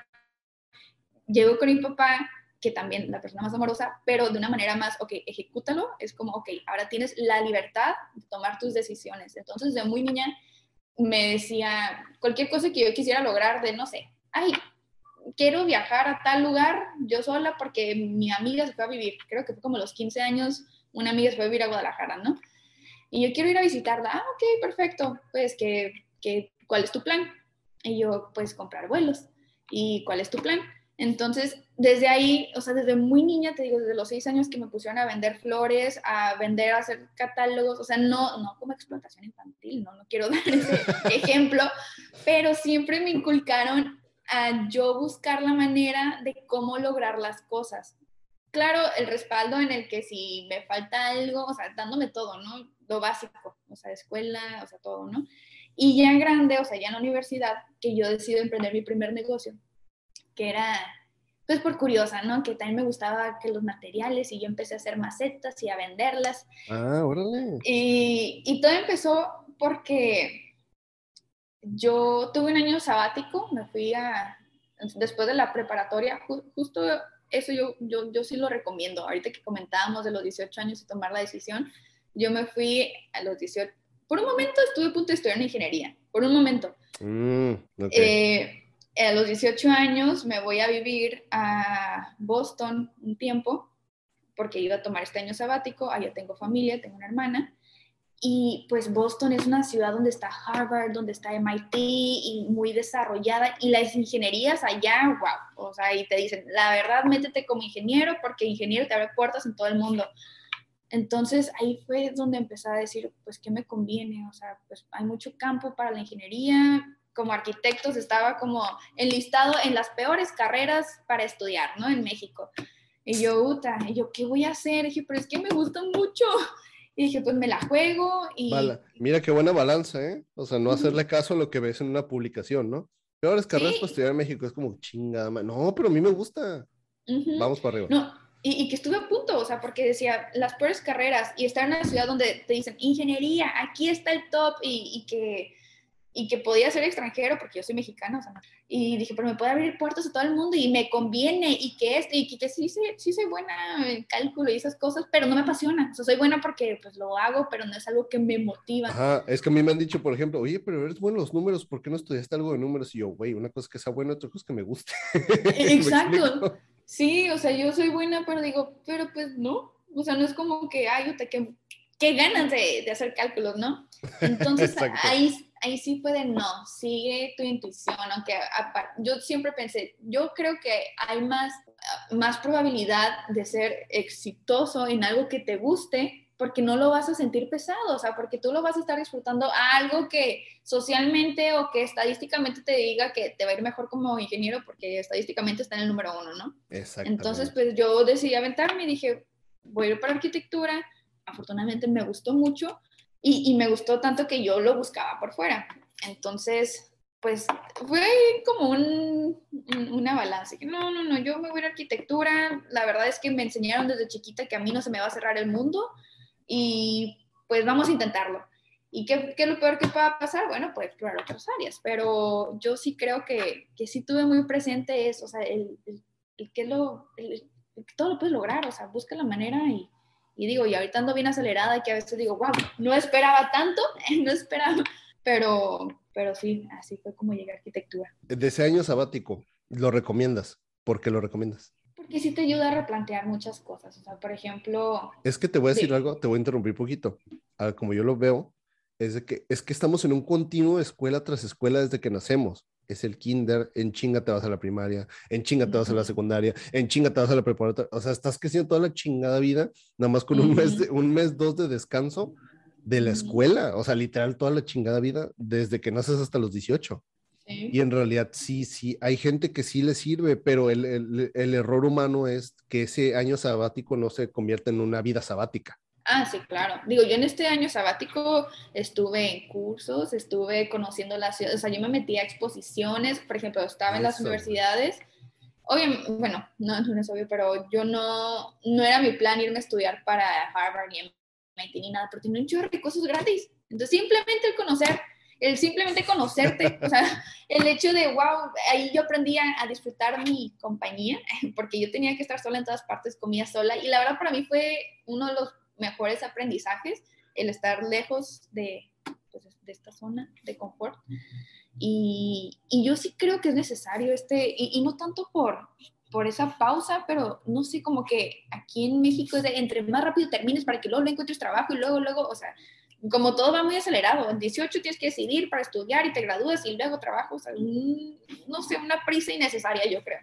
B: llegó con mi papá que también la persona más amorosa, pero de una manera más, ok, ejecútalo, es como, ok, ahora tienes la libertad de tomar tus decisiones. Entonces, de muy niña me decía cualquier cosa que yo quisiera lograr, de no sé, ay, quiero viajar a tal lugar yo sola porque mi amiga se fue a vivir, creo que fue como los 15 años, una amiga se fue a vivir a Guadalajara, ¿no? Y yo quiero ir a visitarla, ah, ok, perfecto, pues, que, que, ¿cuál es tu plan? Y yo, pues, comprar vuelos. ¿Y cuál es tu plan? Entonces, desde ahí, o sea, desde muy niña, te digo, desde los seis años que me pusieron a vender flores, a vender, a hacer catálogos, o sea, no, no como explotación infantil, no, no quiero dar ese ejemplo, pero siempre me inculcaron a yo buscar la manera de cómo lograr las cosas. Claro, el respaldo en el que si me falta algo, o sea, dándome todo, ¿no? Lo básico, o sea, escuela, o sea, todo, ¿no? Y ya en grande, o sea, ya en la universidad, que yo decido emprender mi primer negocio, que era, pues por curiosa, ¿no? Que también me gustaba que los materiales y yo empecé a hacer macetas y a venderlas.
A: Ah, órale.
B: Y, y todo empezó porque yo tuve un año sabático, me fui a, después de la preparatoria, justo eso yo, yo, yo sí lo recomiendo. Ahorita que comentábamos de los 18 años y tomar la decisión, yo me fui a los 18, por un momento estuve a punto de estudiar en ingeniería, por un momento.
A: Mm,
B: eh, a los 18 años me voy a vivir a Boston un tiempo, porque iba a tomar este año sabático, allá tengo familia, tengo una hermana, y pues Boston es una ciudad donde está Harvard, donde está MIT y muy desarrollada, y las ingenierías allá, wow, o sea, y te dicen, la verdad, métete como ingeniero, porque ingeniero te abre puertas en todo el mundo. Entonces ahí fue donde empecé a decir, pues, ¿qué me conviene? O sea, pues hay mucho campo para la ingeniería, como arquitectos estaba como enlistado en las peores carreras para estudiar, ¿no? En México. Y yo, Uta, y yo, ¿qué voy a hacer? Y dije, pero es que me gusta mucho. Y dije, pues me la juego y...
A: Mira qué buena balanza, ¿eh? O sea, no hacerle caso a lo que ves en una publicación, ¿no? Peores carreras para estudiar en México, es como chingada. No, pero a mí me gusta. Vamos para arriba.
B: No, y, y, que estuve a punto, o sea, porque decía, las peores carreras y estar en una ciudad donde te dicen, ingeniería, aquí está el top y, y que y que podía ser extranjero porque yo soy mexicana, o sea, y dije, pero me puede abrir puertas a todo el mundo y me conviene y que este, y que, sí, sí, sí soy buena en cálculo y esas cosas, pero no me apasiona, o sea, soy buena porque pues lo hago, pero no es algo que me motiva.
A: Ajá, es que a mí me han dicho, por ejemplo, oye, pero eres bueno los números, ¿por qué no estudiaste algo de números? Y yo, güey, una cosa es que sea bueno, otra cosa es que me guste.
B: Exacto. Sí, o sea, yo soy buena, pero digo, pero pues no, o sea, no es como que, ay, te, que, qué ganas de, de hacer cálculos, ¿no? Entonces ahí ahí sí puede no, sigue tu intuición, aunque yo siempre pensé, yo creo que hay más, más probabilidad de ser exitoso en algo que te guste porque no lo vas a sentir pesado, o sea, porque tú lo vas a estar disfrutando a algo que socialmente o que estadísticamente te diga que te va a ir mejor como ingeniero porque estadísticamente está en el número uno, ¿no?
A: Exacto.
B: Entonces, pues yo decidí aventarme y dije, voy a ir para arquitectura, afortunadamente me gustó mucho y, me gustó tanto que yo lo buscaba por fuera. Entonces, pues fue como un, una balanza. No, no, no, yo me voy a arquitectura. La verdad es que me enseñaron desde chiquita que a mí no se me va a cerrar el mundo y pues vamos a intentarlo. ¿Y qué, qué es lo peor que pueda pasar? Bueno, pues explorar otras áreas, pero yo sí creo que, que sí tuve muy presente eso, o sea, el, el, que lo, el, que todo lo puedes lograr, o sea, busca la manera y, y digo, y ahorita ando bien acelerada y que a veces digo, wow, no esperaba tanto, no esperaba, pero, pero sí, así fue como llegué a arquitectura.
A: De ese año sabático, ¿lo recomiendas? ¿Por qué lo recomiendas?
B: Porque sí te ayuda a replantear muchas cosas. O sea, por ejemplo...
A: Es que te voy a decir algo, te voy a interrumpir un poquito. como yo lo veo, es de que es que estamos en un continuo de escuela tras escuela desde que nacemos. Es el kinder, en chinga te vas a la primaria, en chinga te vas a la secundaria, en chinga te vas a la preparatoria. O sea, estás creciendo toda la chingada vida, nada más con un mes, de, un mes, dos de descanso de la escuela. O sea, literal, toda la chingada vida desde que naces hasta los 18. Y en realidad sí, sí, hay gente que sí le sirve, pero el, el, el, error humano es que ese año sabático no se convierta en una vida sabática.
B: Ah, sí, claro. Digo, yo en este año sabático estuve en cursos, estuve conociendo la ciudad, o sea, yo me metí a exposiciones, por ejemplo, estaba en las universidades. Obviamente, bueno, no, no es obvio, pero yo no, no era mi plan irme a estudiar para Harvard ni MIT ni nada, pero tenía un chorro de cosas gratis. Entonces, simplemente el conocer el simplemente conocerte, o sea, el hecho de, wow, ahí yo aprendí a, disfrutar mi compañía, porque yo tenía que estar sola en todas partes, comía sola, y la verdad para mí fue uno de los mejores aprendizajes, el estar lejos de, pues, de esta zona de confort. Y, y, yo sí creo que es necesario este, y, y, no tanto por, por esa pausa, pero no sé, como que aquí en México es de entre más rápido termines para que luego encuentres trabajo y luego, luego, o sea, como todo va muy acelerado, en 18 tienes que decidir para estudiar y te gradúas y luego trabajas, no sé, una prisa innecesaria, yo creo.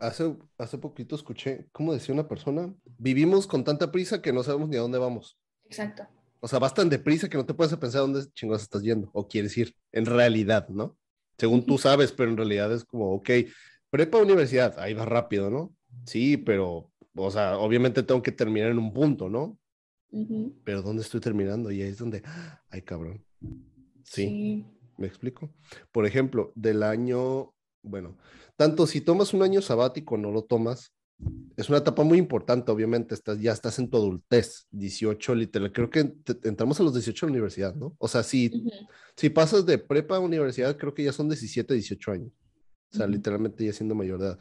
A: Hace, hace poquito escuché, ¿cómo decía una persona? Vivimos con tanta prisa que no sabemos ni a dónde vamos.
B: Exacto.
A: O sea, vas tan deprisa que no te puedes pensar dónde chingados estás yendo o quieres ir, en realidad, ¿no? Según tú sabes, pero en realidad es como, ok, prepa universidad, ahí va rápido, ¿no? Sí, pero, o sea, obviamente tengo que terminar en un punto, ¿no? Pero ¿dónde estoy terminando? Y ahí es donde, ay, cabrón. Sí, ¿Me explico? Por ejemplo, del año, bueno, tanto si tomas un año sabático o no lo tomas, es una etapa muy importante, obviamente, estás, ya estás en tu adultez, 18 literal, creo que entramos a los 18 a la universidad, ¿no? O sea, si, si pasas de prepa a universidad, creo que ya son 17, 18 años, o sea, literalmente ya siendo mayor de edad.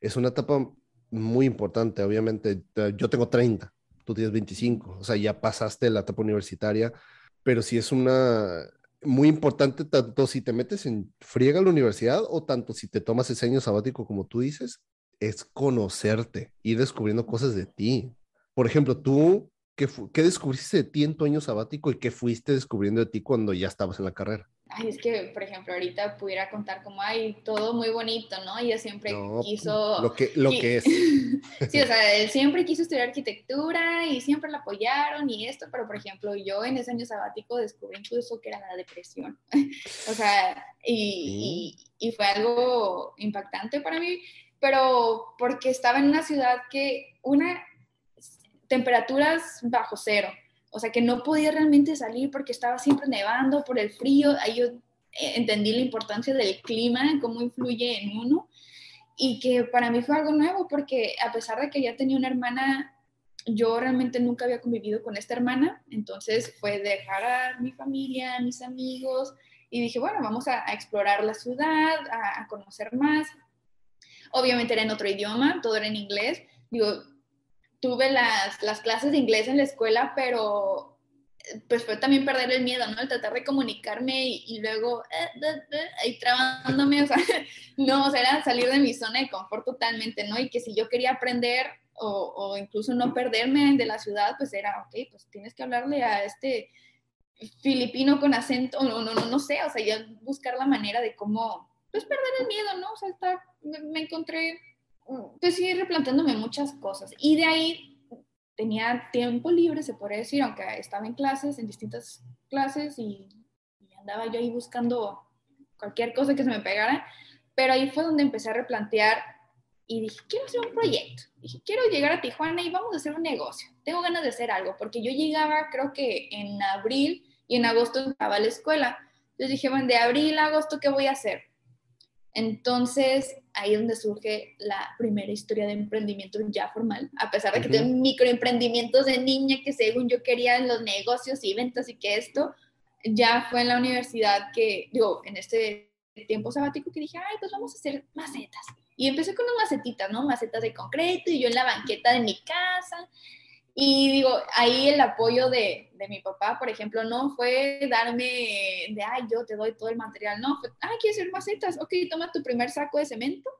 A: Es una etapa muy importante, obviamente, yo tengo 30, tú tienes 25, o sea, ya pasaste la etapa universitaria, pero si es una muy importante tanto si te metes en friega a la universidad o tanto si te tomas ese año sabático como tú dices, es conocerte, ir descubriendo cosas de ti. Por ejemplo, tú, ¿qué, qué descubriste de ti en tu año sabático y qué fuiste descubriendo de ti cuando ya estabas en la carrera?
B: Ay, es que, por ejemplo, ahorita pudiera contar como, hay todo muy bonito, ¿no? Ella siempre quiso...
A: Lo que, lo que es.
B: sí, o sea, él siempre quiso estudiar arquitectura y siempre la apoyaron y esto, pero, por ejemplo, yo en ese año sabático descubrí incluso que era la depresión. o sea, y, y, y fue algo impactante para mí, pero porque estaba en una ciudad que, una, temperaturas bajo cero, o sea, que no podía realmente salir porque estaba siempre nevando por el frío. Ahí yo eh, entendí la importancia del clima, cómo influye en uno. Y que para mí fue algo nuevo porque a pesar de que ya tenía una hermana, yo realmente nunca había convivido con esta hermana. Entonces fue dejar a mi familia, a mis amigos. Y dije, bueno, vamos a, explorar la ciudad, a, a conocer más. Obviamente era en otro idioma, todo era en inglés. Digo, tuve las, las clases de inglés en la escuela, pero pues fue también perder el miedo, ¿no? El tratar de comunicarme y, luego eh, ahí trabándome, o sea, no, o sea, era salir de mi zona de confort totalmente, ¿no? Y que si yo quería aprender o, incluso no perderme de la ciudad, pues era, ok, pues tienes que hablarle a este filipino con acento, no, no, no, no sé, o sea, ya buscar la manera de cómo, pues perder el miedo, ¿no? O sea, estar, me encontré pues sí, replanteándome muchas cosas. Y de ahí tenía tiempo libre, se podría decir, aunque estaba en clases, en distintas clases, y, andaba yo ahí buscando cualquier cosa que se me pegara. Pero ahí fue donde empecé a replantear y dije, quiero hacer un proyecto. Dije, quiero llegar a Tijuana y vamos a hacer un negocio. Tengo ganas de hacer algo, porque yo llegaba, creo que en abril y en agosto entraba a la escuela. Entonces dije, bueno, de abril a agosto, ¿qué voy a hacer? Entonces, ahí es donde surge la primera historia de emprendimiento ya formal, a pesar de que tengo microemprendimientos de niña que según yo quería en los negocios y ventas y que esto, ya fue en la universidad que, digo, en este tiempo sabático que dije, ay, pues vamos a hacer macetas. Y empecé con unas macetitas, ¿no? Macetas de concreto y yo en la banqueta de mi casa y digo, ahí el apoyo de, de, mi papá, por ejemplo, no fue darme de, ay, yo te doy todo el material, no, fue, ay, ¿quieres hacer macetas? Ok, toma tu primer saco de cemento.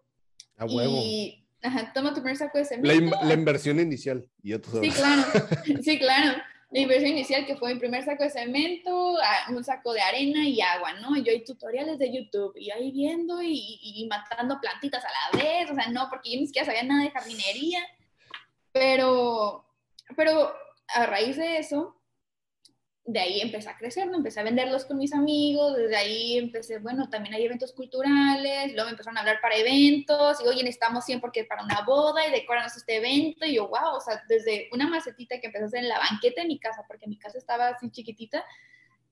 A: A huevo.
B: Y, ajá, toma tu primer saco de cemento.
A: La, la inversión inicial, y
B: Sí, claro, sí, claro. la inversión inicial que fue mi primer saco de cemento, un saco de arena y agua, ¿no? Y yo hay tutoriales de YouTube y ahí viendo y, y, matando plantitas a la vez, o sea, no, porque yo ni siquiera sabía nada de jardinería, pero, pero a raíz de eso, de ahí empecé a crecer, ¿no? Empecé a venderlos con mis amigos, desde ahí empecé, bueno, también hay eventos culturales, luego me empezaron a hablar para eventos, y oye, necesitamos 100 porque para una boda y decoranos este evento, y yo, wow, o sea, desde una macetita que empecé a hacer en la banqueta de mi casa, porque mi casa estaba así chiquitita,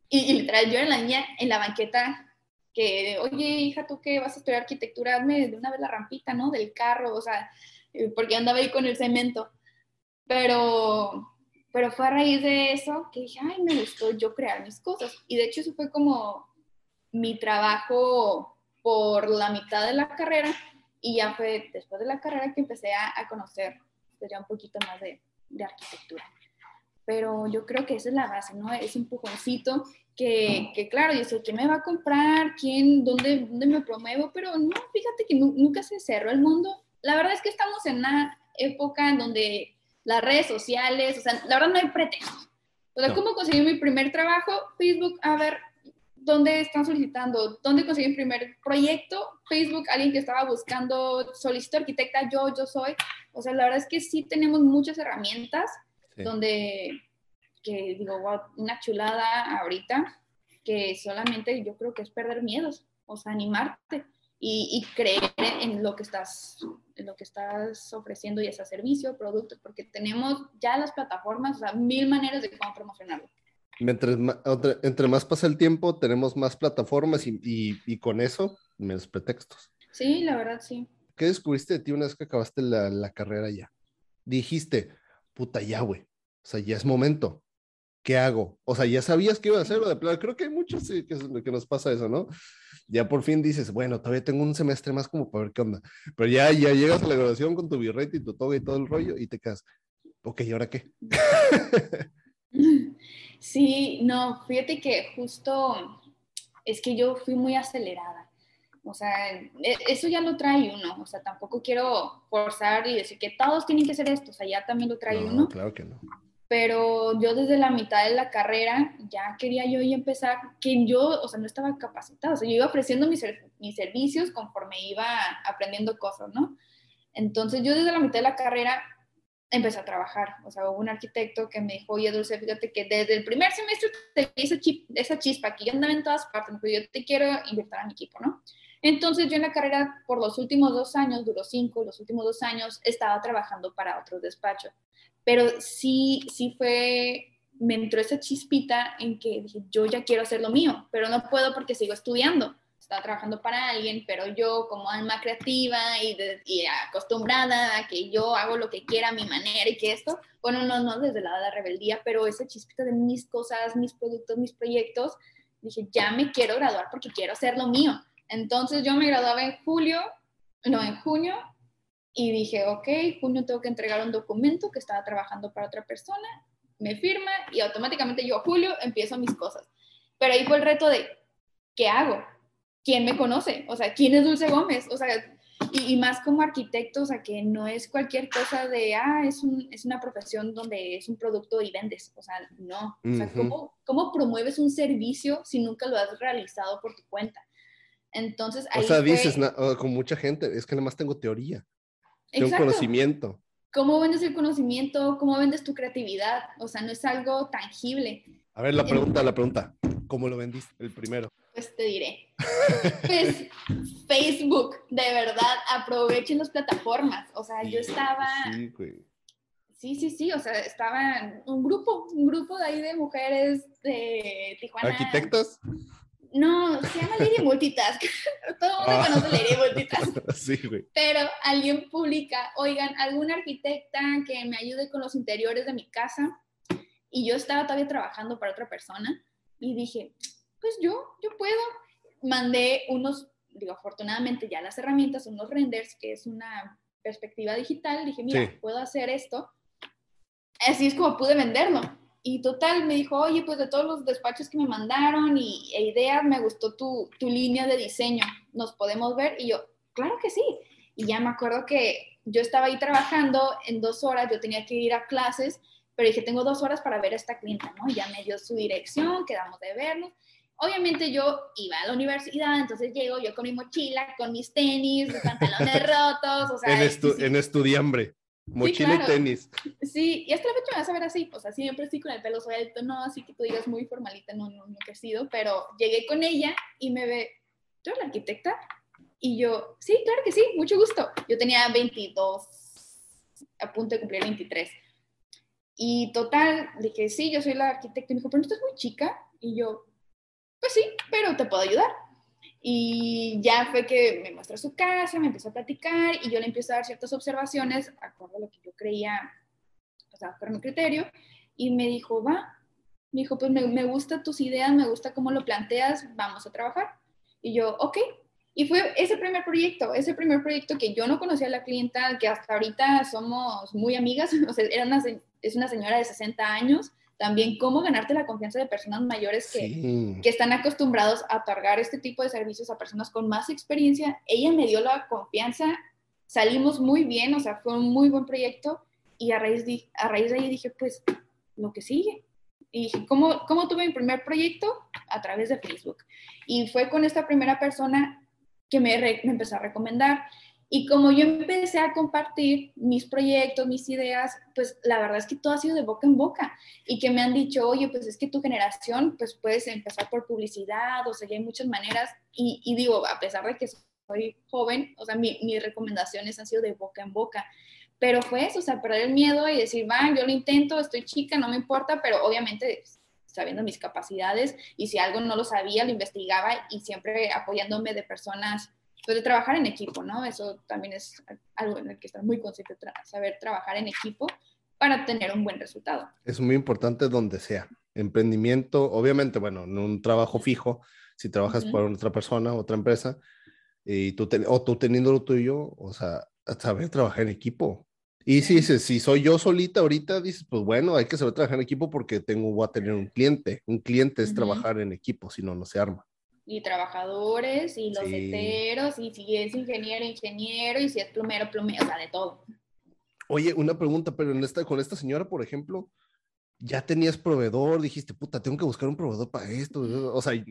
B: y, literal, yo era la niña en la banqueta que, oye, hija, tú que vas a estudiar arquitectura, hazme de una vez la rampita, ¿no? Del carro, o sea, eh, porque andaba ahí con el cemento, pero pero fue a raíz de eso que dije, ay, me gustó yo crear mis cosas. Y de hecho eso fue como mi trabajo por la mitad de la carrera y ya fue después de la carrera que empecé a, conocer pues, ya un poquito más de, de, arquitectura. Pero yo creo que esa es la base, ¿no? Ese empujoncito que, que, claro, yo sé, ¿quién me va a comprar? ¿Quién? ¿Dónde, dónde me promuevo? Pero no, fíjate que nunca se cerró el mundo. La verdad es que estamos en una época en donde las redes sociales, o sea, la verdad no hay pretexto. O sea, ¿cómo conseguí mi primer trabajo? Facebook, a ver, ¿dónde están solicitando? ¿Dónde conseguí mi primer proyecto? Facebook, alguien que estaba buscando, solicito arquitecta, yo, yo soy. O sea, la verdad es que sí tenemos muchas herramientas donde, que digo, wow, una chulada ahorita, que solamente yo creo que es perder miedos, o sea, animarte y, creer en lo que estás lo que estás ofreciendo y ese servicio, producto, porque tenemos ya las plataformas, o sea, mil maneras de cómo promocionarlo.
A: Entre, entre más pasa el tiempo, tenemos más plataformas y, y, con eso, menos pretextos.
B: Sí, la verdad, sí.
A: ¿Qué descubriste de ti una vez que acabaste la, la carrera ya? Dijiste, puta ya, güey. O sea, ya es momento. ¿Qué hago? O sea, ya sabías que iba a hacerlo de plano. Creo que hay muchos que, que nos pasa eso, ¿no? ya por fin dices, bueno, todavía tengo un semestre más como para ver qué onda. Pero ya, ya llegas a la graduación con tu birrete y tu toga y todo el rollo y te quedas, ok, ¿y ahora qué?
B: Sí, no, fíjate que justo es que yo fui muy acelerada. O sea, e, eso ya lo trae uno. O sea, tampoco quiero forzar y decir que todos tienen que ser esto. O sea, ya también lo trae uno.
A: Claro que no
B: pero yo desde la mitad de la carrera ya quería yo y empezar, que yo, o sea, no estaba capacitada, o sea, yo iba ofreciendo mis, mis servicios conforme iba aprendiendo cosas, ¿no? Entonces yo desde la mitad de la carrera empecé a trabajar, o sea, hubo un arquitecto que me dijo, oye, Dulce, fíjate que desde el primer semestre te esa, esa chispa que yo andaba en todas partes, pues yo te quiero invitar a mi equipo, ¿no? Entonces yo en la carrera, por los últimos dos años, duró cinco, los últimos dos años, estaba trabajando para otros despachos pero sí, sí fue, me entró esa chispita en que dije, yo ya quiero hacer lo mío, pero no puedo porque sigo estudiando. Estaba trabajando para alguien, pero yo como alma creativa y, acostumbrada a que yo hago lo que quiera a mi manera y que esto, bueno, no, no desde la de rebeldía, pero esa chispita de mis cosas, mis productos, mis proyectos, dije, ya me quiero graduar porque quiero hacer lo mío. Entonces yo me graduaba en julio, no, en junio, y dije, ok, junio tengo que entregar un documento que estaba trabajando para otra persona, me firma y automáticamente yo, julio, empiezo mis cosas. Pero ahí fue el reto de, ¿qué hago? ¿Quién me conoce? O sea, ¿quién es Dulce Gómez? O sea, y, más como arquitecto, o sea, que no es cualquier cosa de, ah, es, un, es una profesión donde es un producto y vendes. O sea, no. O sea, ¿cómo, ¿cómo, promueves un servicio si nunca lo has realizado por tu cuenta? Entonces,
A: ahí O sea, dices, con mucha gente, es que nada más tengo teoría un conocimiento.
B: ¿Cómo vendes el conocimiento? ¿Cómo vendes tu creatividad? O sea, no es algo tangible.
A: A ver, la pregunta, la pregunta. ¿Cómo lo vendiste el primero?
B: Pues te diré. pues Facebook, de verdad, aprovechen las plataformas. O sea, yo estaba... Sí, güey. Sí, sí, sí, o sea, estaba un grupo, un grupo de ahí de mujeres de Tijuana.
A: ¿Arquitectos?
B: No, se llama Lady Multitask. Todo el mundo ah. conoce Lady Multitask. Sí, güey. Pero alguien publica, oigan, alguna arquitecta que me ayude con los interiores de mi casa. Y yo estaba todavía trabajando para otra persona. Y dije, pues yo, yo puedo. Mandé unos, digo, afortunadamente ya las herramientas, unos renders, que es una perspectiva digital. Dije, mira, puedo hacer esto. Así es como pude venderlo y total, me dijo, oye, pues de todos los despachos que me mandaron y e ideas, me gustó tu, tu línea de diseño, ¿nos podemos ver? Y yo, claro que sí. Y ya me acuerdo que yo estaba ahí trabajando en dos horas, yo tenía que ir a clases pero dije, tengo dos horas para ver a esta clienta, ¿no? Y ya me dio su dirección, quedamos de vernos. Obviamente yo iba a la universidad, entonces llego yo con mi mochila, con mis tenis, mis pantalones rotos, o sea...
A: En, estu en estudiambre. Mochila y tenis.
B: Sí, y hasta la fecha me vas a ver así, o sea, siempre estoy con el pelo suelto, no, así que tú digas muy formalita, no, no, no he sido, pero llegué con ella y me ve, ¿tú eres la arquitecta? Y yo, sí, claro que sí, mucho gusto. Yo tenía 22, a punto de cumplir 23. Y total, dije, sí, yo soy la arquitecta. Y me dijo, pero no estás muy chica. Y yo, pues sí, pero te puedo ayudar. Y ya fue que me muestra su casa, me empezó a platicar y yo le empiezo a dar ciertas observaciones, acorde a lo que yo creía, o sea, por mi criterio. Y me dijo, va, me dijo, pues me, me gusta tus ideas, me gusta cómo lo planteas, vamos a trabajar. Y yo, ok. Y fue ese primer proyecto, ese primer proyecto que yo no conocía a la clienta, que hasta ahorita somos muy amigas, o sea, era una, es una señora de 60 años, también cómo ganarte la confianza de personas mayores que, que, están acostumbrados a otorgar este tipo de servicios a personas con más experiencia. Ella me dio la confianza, salimos muy bien, o sea, fue un muy buen proyecto y a raíz de, a raíz de ahí dije, pues, lo que sigue. Y dije, ¿cómo, ¿cómo tuve mi primer proyecto? A través de Facebook. Y fue con esta primera persona que me, me empezó a recomendar. Y como yo empecé a compartir mis proyectos, mis ideas, pues la verdad es que todo ha sido de boca en boca y que me han dicho, oye, pues es que tu generación, pues puedes empezar por publicidad, o sea, ya hay muchas maneras. Y, digo, a pesar de que soy joven, o sea, mi, mis recomendaciones han sido de boca en boca. Pero fue eso, o sea, perder el miedo y decir, va, yo lo intento, estoy chica, no me importa, pero obviamente sabiendo mis capacidades y si algo no lo sabía, lo investigaba y siempre apoyándome de personas pues de trabajar en equipo, ¿no? Eso también es algo en el que estar muy consciente, saber trabajar en equipo para tener un buen resultado.
A: Es muy importante donde sea. Emprendimiento, obviamente, bueno, en un trabajo fijo, si trabajas para otra persona, otra empresa, y tú o tú teniendo lo tuyo, o sea, saber trabajar en equipo. Y si dices, si soy yo solita ahorita, dices, pues bueno, hay que saber trabajar en equipo porque tengo, voy a tener un cliente. Un cliente es trabajar en equipo, si no, no se arma
B: y trabajadores y los heteros y si es ingeniero, ingeniero y si es plomero, plomero, o sea, de todo.
A: Oye, una pregunta, pero en esta, con esta señora, por ejemplo, ya tenías proveedor, dijiste, puta, tengo que buscar un proveedor para esto, o sea...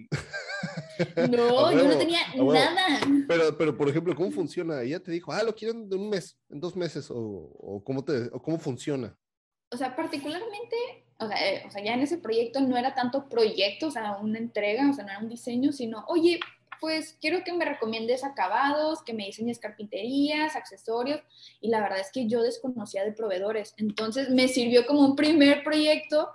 B: No, yo no tenía nada.
A: Pero, pero, por ejemplo, ¿cómo funciona? Ella te dijo, ah, lo quieren de un mes, en dos meses, o, o ¿cómo, te, o cómo funciona?
B: O sea, particularmente eh, o sea, ya en ese proyecto no era tanto proyecto, o sea, una entrega, o sea, no era un diseño, sino, oye, pues quiero que me recomiendes acabados, que me diseñes carpinterías, accesorios, y la verdad es que yo desconocía de proveedores, entonces me sirvió como un primer proyecto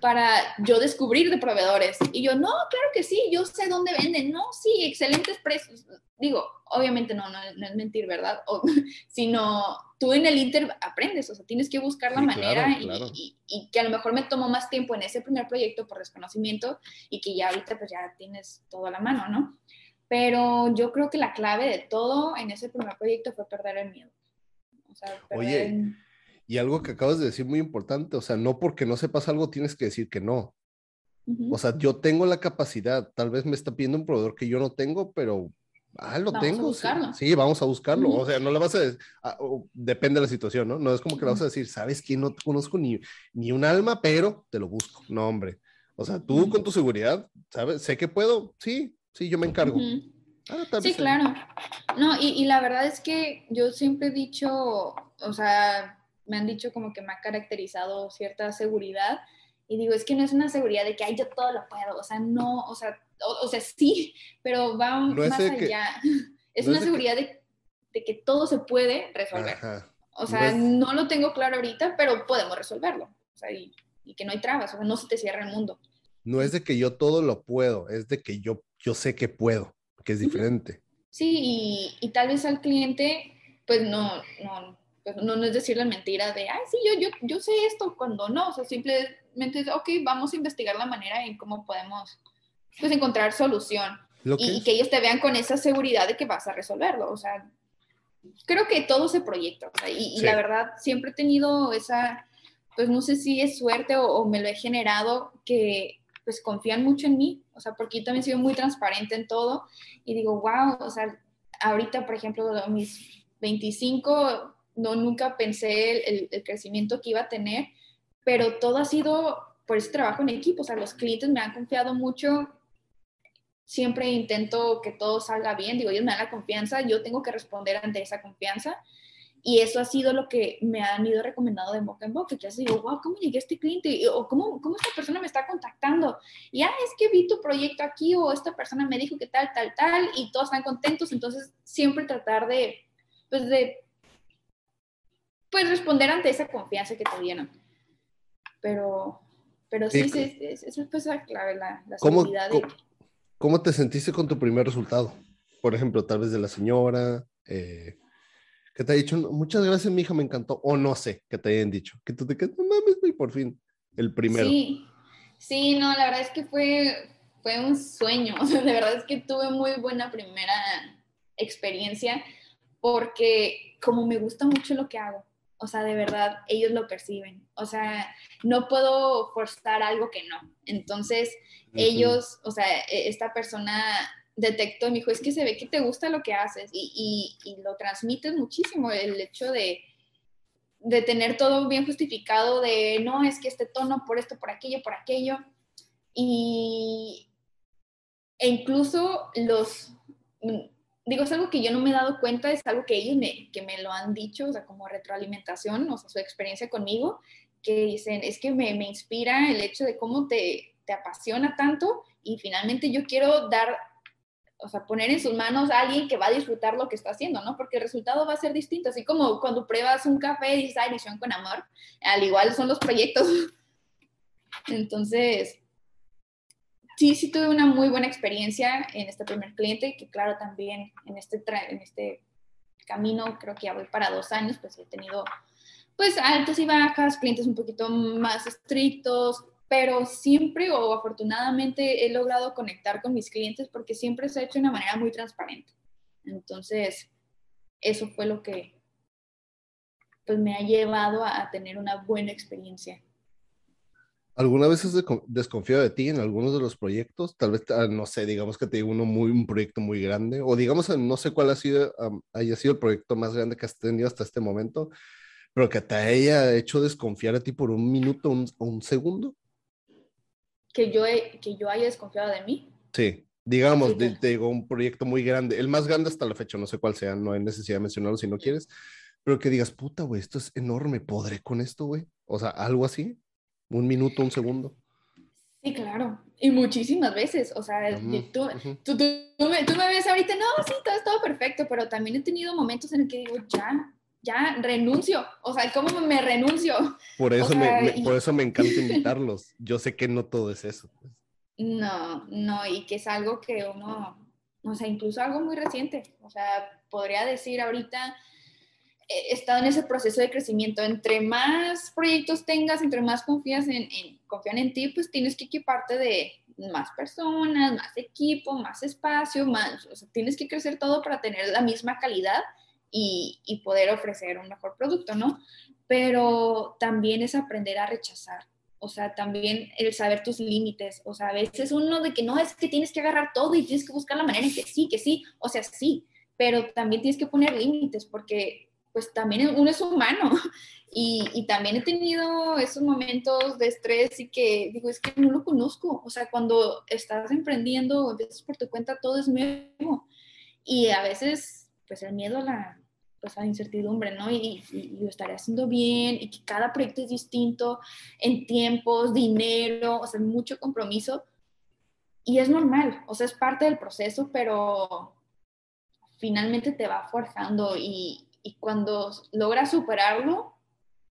B: para yo descubrir de proveedores. Y yo, no, claro que sí, yo sé dónde venden, no, sí, excelentes precios. Digo, obviamente no, no, es mentir, ¿verdad? O, sino tú en el Inter aprendes, o sea, tienes que buscar la manera Y, y, que a lo mejor me tomó más tiempo en ese primer proyecto por desconocimiento y que ya ahorita pues ya tienes todo a la mano, ¿no? Pero yo creo que la clave de todo en ese primer proyecto fue perder el miedo. O sea,
A: Oye, y algo que acabas de decir muy importante, o sea, no porque no sepas algo tienes que decir que no. O sea, yo tengo la capacidad, tal vez me está pidiendo un proveedor que yo no tengo, pero ah, lo tengo. Sí, vamos a buscarlo. O sea, no le vas a ah, depende de la situación, ¿no? No es como que le vas a decir, sabes que no conozco ni, ni un alma, pero te lo busco. No, hombre. O sea, tú con tu seguridad, ¿sabes? Sé que puedo, sí, sí, yo me encargo.
B: Ah, sí, claro. No, y, y la verdad es que yo siempre he dicho, o sea, me han dicho como que me ha caracterizado cierta seguridad. Y digo, es que no es una seguridad de que, ay, yo todo lo puedo. O sea, no, o sea, o, sea, sí, pero va más allá. es una seguridad de, de, que todo se puede resolver. O sea, no, lo tengo claro ahorita, pero podemos resolverlo. O sea, y, y, que no hay trabas, o sea, no se te cierra el mundo.
A: No es de que yo todo lo puedo, es de que yo, yo sé que puedo, que es diferente.
B: Sí, y, y tal vez al cliente, pues no, no, pues, no, no es decir la mentira de, ay, sí, yo, yo, yo sé esto, cuando no, o sea, simplemente es, ok, vamos a investigar la manera en cómo podemos, pues, encontrar solución. Y, que ellos te vean con esa seguridad de que vas a resolverlo, o sea, creo que todo se proyecta, y, la verdad, siempre he tenido esa, pues, no sé si es suerte o, o me lo he generado, que pues confían mucho en mí, o sea, porque yo también sido muy transparente en todo y digo, wow, o sea, ahorita, por ejemplo, mis 25, no nunca pensé el, crecimiento que iba a tener, pero todo ha sido por ese trabajo en equipo, o sea, los clientes me han confiado mucho, siempre intento que todo salga bien, digo, ellos me dan la confianza, yo tengo que responder ante esa confianza y eso ha sido lo que me han ido recomendando de boca en boca, que así digo, wow, ¿cómo llegué a este cliente? O ¿cómo, ¿cómo esta persona me está contactando? Y, ah, es que vi tu proyecto aquí o esta persona me dijo que tal, tal, tal, y todos están contentos, entonces siempre tratar de, pues de, pues responder ante esa confianza que te dieron. Pero, pero sí, sí, eso es pues la clave, la, la
A: ¿Cómo, de... ¿Cómo te sentiste con tu primer resultado? Por ejemplo, tal vez de la señora, eh, que te ha dicho, muchas gracias, mi hija, me encantó, o no sé, que te hayan dicho, que tú te quedas, no mames, por fin, el primero.
B: Sí, sí, no, la verdad es que fue, fue un sueño, o sea, de verdad es que tuve muy buena primera experiencia, porque como me gusta mucho lo que hago, o sea, de verdad, ellos lo perciben, o sea, no puedo forzar algo que no, entonces, ellos, o sea, e, esta persona detectó y me dijo, es que se ve que te gusta lo que haces y, y, lo transmites muchísimo, el hecho de, de tener todo bien justificado, de no, es que este tono por esto, por aquello, por aquello. Y, e incluso los, digo, es algo que yo no me he dado cuenta, es algo que ellos me, que me lo han dicho, o sea, como retroalimentación, o sea, su experiencia conmigo, que dicen, es que me, inspira el hecho de cómo te, te apasiona tanto y finalmente yo quiero dar o sea, poner en sus manos a alguien que va a disfrutar lo que está haciendo, ¿no? Porque el resultado va a ser distinto, así como cuando pruebas un café y dices, ay, misión con amor, al igual son los proyectos. Entonces, sí, sí tuve una muy buena experiencia en este primer cliente, que claro, también en este, en este camino, creo que ya voy para dos años, pues he tenido, pues, altos y bajas, clientes un poquito más estrictos, pero siempre o afortunadamente he logrado conectar con mis clientes porque siempre se ha hecho de una manera muy transparente. Entonces, eso fue lo que pues me ha llevado a, tener una buena experiencia.
A: ¿Alguna vez has desconfiado de ti en algunos de los proyectos? Tal vez, ah, no sé, digamos que te uno muy, un proyecto muy grande, o digamos, no sé cuál ha sido, haya sido el proyecto más grande que has tenido hasta este momento, pero que te haya hecho desconfiar a ti por un minuto o un segundo
B: que yo, que yo haya desconfiado de mí.
A: Sí, digamos, te, digo, un proyecto muy grande, el más grande hasta la fecha, no sé cuál sea, no hay necesidad de mencionarlo si no quieres, pero que digas, puta, güey, esto es enorme, ¿podré con esto, güey? O sea, algo así, un minuto, un segundo.
B: Sí, claro, y muchísimas veces, o sea, tú, tú, tú, me, tú, me, ves ahorita, no, sí, todo es todo perfecto, pero también he tenido momentos en el que digo, ya, ya renuncio. O sea, ¿cómo me renuncio?
A: Por eso, me, por eso me encanta invitarlos. Yo sé que no todo es eso. Pues.
B: No, no, y que es algo que uno, o sea, incluso algo muy reciente. O sea, podría decir ahorita, he estado en ese proceso de crecimiento. Entre más proyectos tengas, entre más confías en, confían en ti, pues tienes que equiparte de más personas, más equipo, más espacio, más, o sea, tienes que crecer todo para tener la misma calidad y, poder ofrecer un mejor producto, ¿no? Pero también es aprender a rechazar. O sea, también el saber tus límites. O sea, a veces uno de que no es que tienes que agarrar todo y tienes que buscar la manera en que sí, que sí. O sea, sí, pero también tienes que poner límites porque pues también uno es humano y, y, también he tenido esos momentos de estrés y que digo, es que no lo conozco. O sea, cuando estás emprendiendo empiezas por tu cuenta, todo es nuevo. Y a veces pues el miedo a la, pues, a la incertidumbre, ¿no? Y, lo estaré haciendo bien y que cada proyecto es distinto en tiempos, dinero, o sea, mucho compromiso. Y es normal, o sea, es parte del proceso, pero finalmente te va forjando y, y cuando logras superarlo,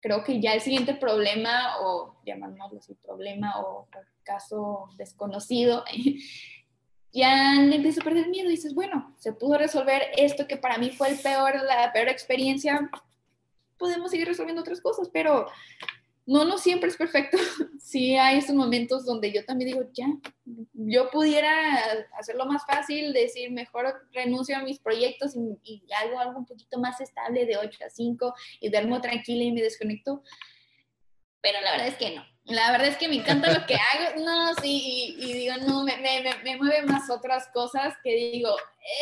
B: creo que ya el siguiente problema, o llamámoslo así, problema o caso desconocido, ya le empieza a perder miedo. Y dices, bueno, se pudo resolver esto que para mí fue el peor, la peor experiencia, podemos seguir resolviendo otras cosas, pero no, no siempre es perfecto. Sí hay estos momentos donde yo también digo, ya, yo pudiera hacerlo más fácil, decir, mejor renuncio a mis proyectos y, y hago algo un poquito más estable de 8 a 5 y duermo tranquila y me desconecto, pero la verdad es que no. La verdad es que me encanta lo que hago, no, sí, y, digo, no, me, me, me, mueve más otras cosas que digo,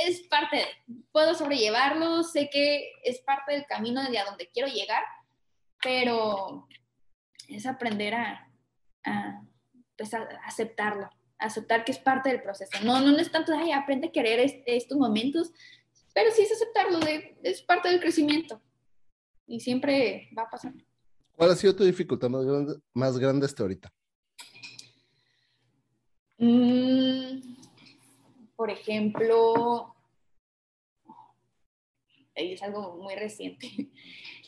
B: es parte, puedo sobrellevarlo, sé que es parte del camino de a donde quiero llegar, pero es aprender a, pues a aceptarlo, aceptar que es parte del proceso. No, no es tanto, ay, aprende a querer estos momentos, pero sí es aceptarlo, de, es parte del crecimiento y siempre va a pasar.
A: ¿Cuál ha sido tu dificultad más grande, hasta ahorita?
B: Mm, por ejemplo, es algo muy reciente.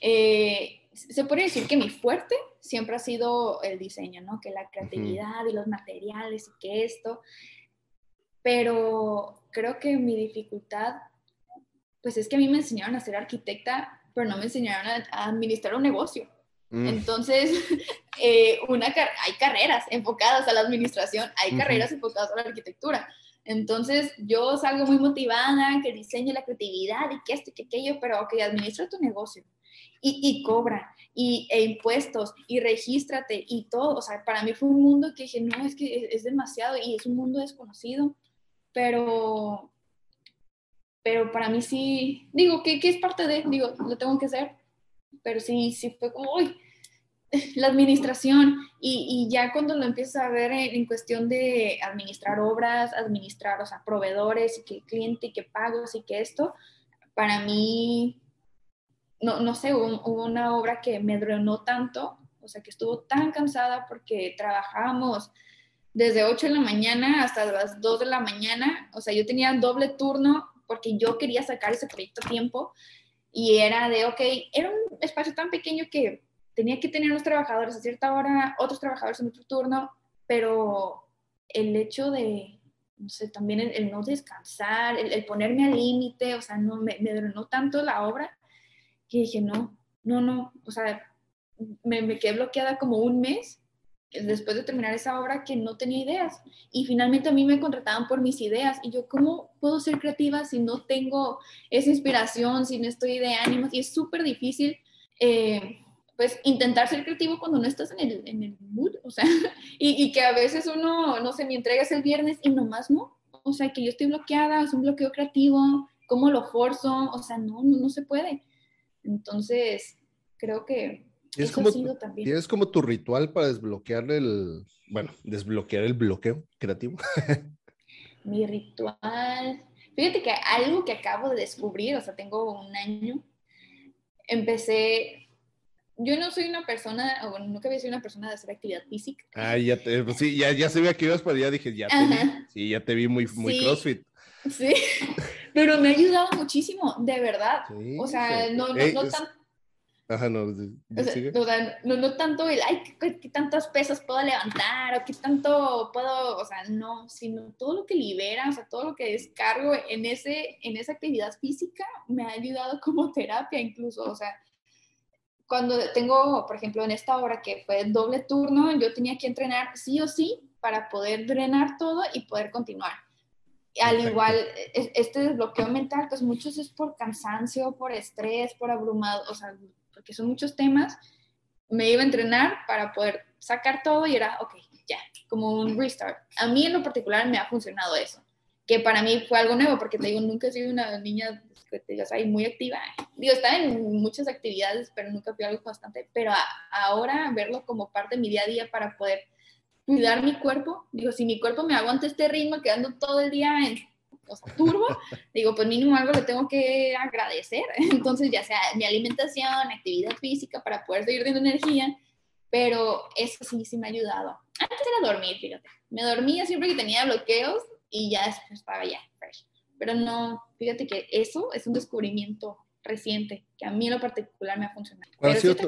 B: Eh, se puede decir que mi fuerte siempre ha sido el diseño, ¿no? Que la creatividad y los materiales y que esto. Pero creo que mi dificultad, pues es que a mí me enseñaron a ser arquitecta, pero no me enseñaron a, administrar un negocio. Mm. Entonces, eh, una, hay carreras enfocadas a la administración, hay carreras enfocadas a la arquitectura. Entonces, yo salgo muy motivada, que diseño la creatividad y que esto y que aquello, pero ok, administra tu negocio y, cobra, y, e impuestos, y regístrate, y todo. O sea, para mí fue un mundo que dije, no, es que es, demasiado y es un mundo desconocido, pero, pero para mí sí, digo, que, es parte de, digo, lo tengo que hacer, pero sí, sí fue como, uy, la administración y, ya cuando lo empiezas a ver en, cuestión de administrar obras, administrar, o sea, proveedores y que cliente y que pagos y que esto, para mí no, no sé, hubo, una obra que me drenó tanto, o sea, que estuvo tan cansada porque trabajábamos desde 8 de la mañana hasta las 2 de la mañana, o sea, yo tenía doble turno porque yo quería sacar ese proyecto a tiempo y era de, ok, era un espacio tan pequeño que tenía que tener los trabajadores a cierta hora, otros trabajadores en otro turno, pero el hecho de, no sé, también el, no descansar, el, ponerme al límite, o sea, no, me, me drenó tanto la obra que dije, no, no, no, o sea, me, me quedé bloqueada como un mes después de terminar esa obra que no tenía ideas. Y finalmente a mí me contrataban por mis ideas. Y yo, ¿cómo puedo ser creativa si no tengo esa inspiración, si no estoy de ánimos? Y es súper difícil, eh, pues, intentar ser creativo cuando no estás en el, en el mood. O sea, y, y, que a veces uno, no sé, me entregas el viernes y nomás no. O sea, que yo estoy bloqueada, es un bloqueo creativo, ¿cómo lo forzo? O sea, no, no, no se puede. Entonces, creo que
A: eso como, ha sido también. ¿Tienes como tu ritual para desbloquear el, bueno, desbloquear el bloqueo creativo?
B: Mi ritual, fíjate que algo que acabo de descubrir, o sea, tengo un año, empecé, yo no soy una persona, o bueno, nunca había sido una persona de hacer actividad física.
A: Ah, ya te, pues sí, ya, ya sabía que ibas para allá, dije, ya te vi, sí, ya te vi muy, muy crossfit.
B: Sí, pero me ha ayudado muchísimo, de verdad. o sea, no, no, no tanto.
A: Ajá, no,
B: o sea, no, no, tanto el, ay, ¿qué, ¿qué, tantas pesas puedo levantar o qué tanto puedo, o sea, no, sino todo lo que libera, o sea, todo lo que descargo en, ese, en esa actividad física me ha ayudado como terapia incluso, o sea, cuando tengo, por ejemplo, en esta hora que fue doble turno, yo tenía que entrenar sí o sí para poder drenar todo y poder continuar al igual, e, este desbloqueo mental, pues muchos es por cansancio, por estrés, por abrumado, o sea, porque son muchos temas. Me iba a entrenar para poder sacar todo y era, ok, ya, como un restart. A mí en lo particular me ha funcionado eso, que para mí fue algo nuevo, porque te digo, nunca he sido una niña digas, ahí muy activa. Digo, estaba en muchas actividades, pero nunca fui algo constante. Pero ahora verlo como parte de mi día a día para poder cuidar mi cuerpo. Digo, si mi cuerpo me aguanta este ritmo quedando todo el día en o sea, turbo, digo, pues mínimo algo le tengo que agradecer. Entonces, ya sea mi alimentación, actividad física para poder seguir teniendo energía, pero eso sí, sí me ha ayudado. Antes era dormir, fíjate. Me dormía siempre que tenía bloqueos y ya después estaba ya fresh. Pero no, fíjate que eso es un descubrimiento reciente que a mí en lo particular me ha funcionado.
A: ¿Cuál, ha sido, tu,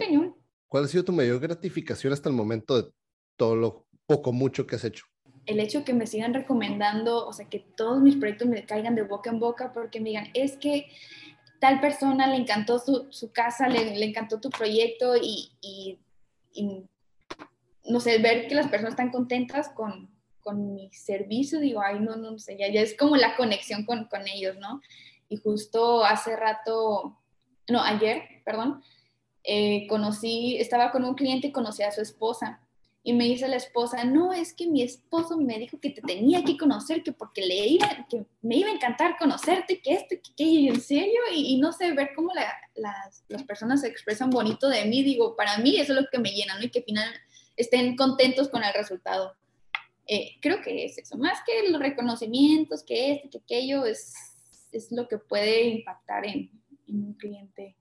A: ¿cuál ha sido tu mayor gratificación hasta el momento de todo lo poco, mucho que has hecho?
B: El hecho que me sigan recomendando, o sea, que todos mis proyectos me caigan de boca en boca porque me digan, es que tal persona le encantó su, su casa, le, le, encantó tu proyecto y, y, no sé, ver que las personas están contentas con, con mi servicio, digo, ay, no, no sé, ya, ya es como la conexión con, con ellos, ¿no? Y justo hace rato, no, ayer, perdón, eh, conocí, estaba con un cliente y conocí a su esposa y me dice la esposa, no, es que mi esposo me dijo que te tenía que conocer, que porque le iba, que me iba a encantar conocerte, que esto, que aquello, y en serio, y, no sé, ver cómo las, las, personas se expresan bonito de mí, digo, para mí eso es lo que me llena, ¿no? Y que al final estén contentos con el resultado. Eh, creo que es eso, más que los reconocimientos, que esto, que aquello, es, es lo que puede impactar en, en un cliente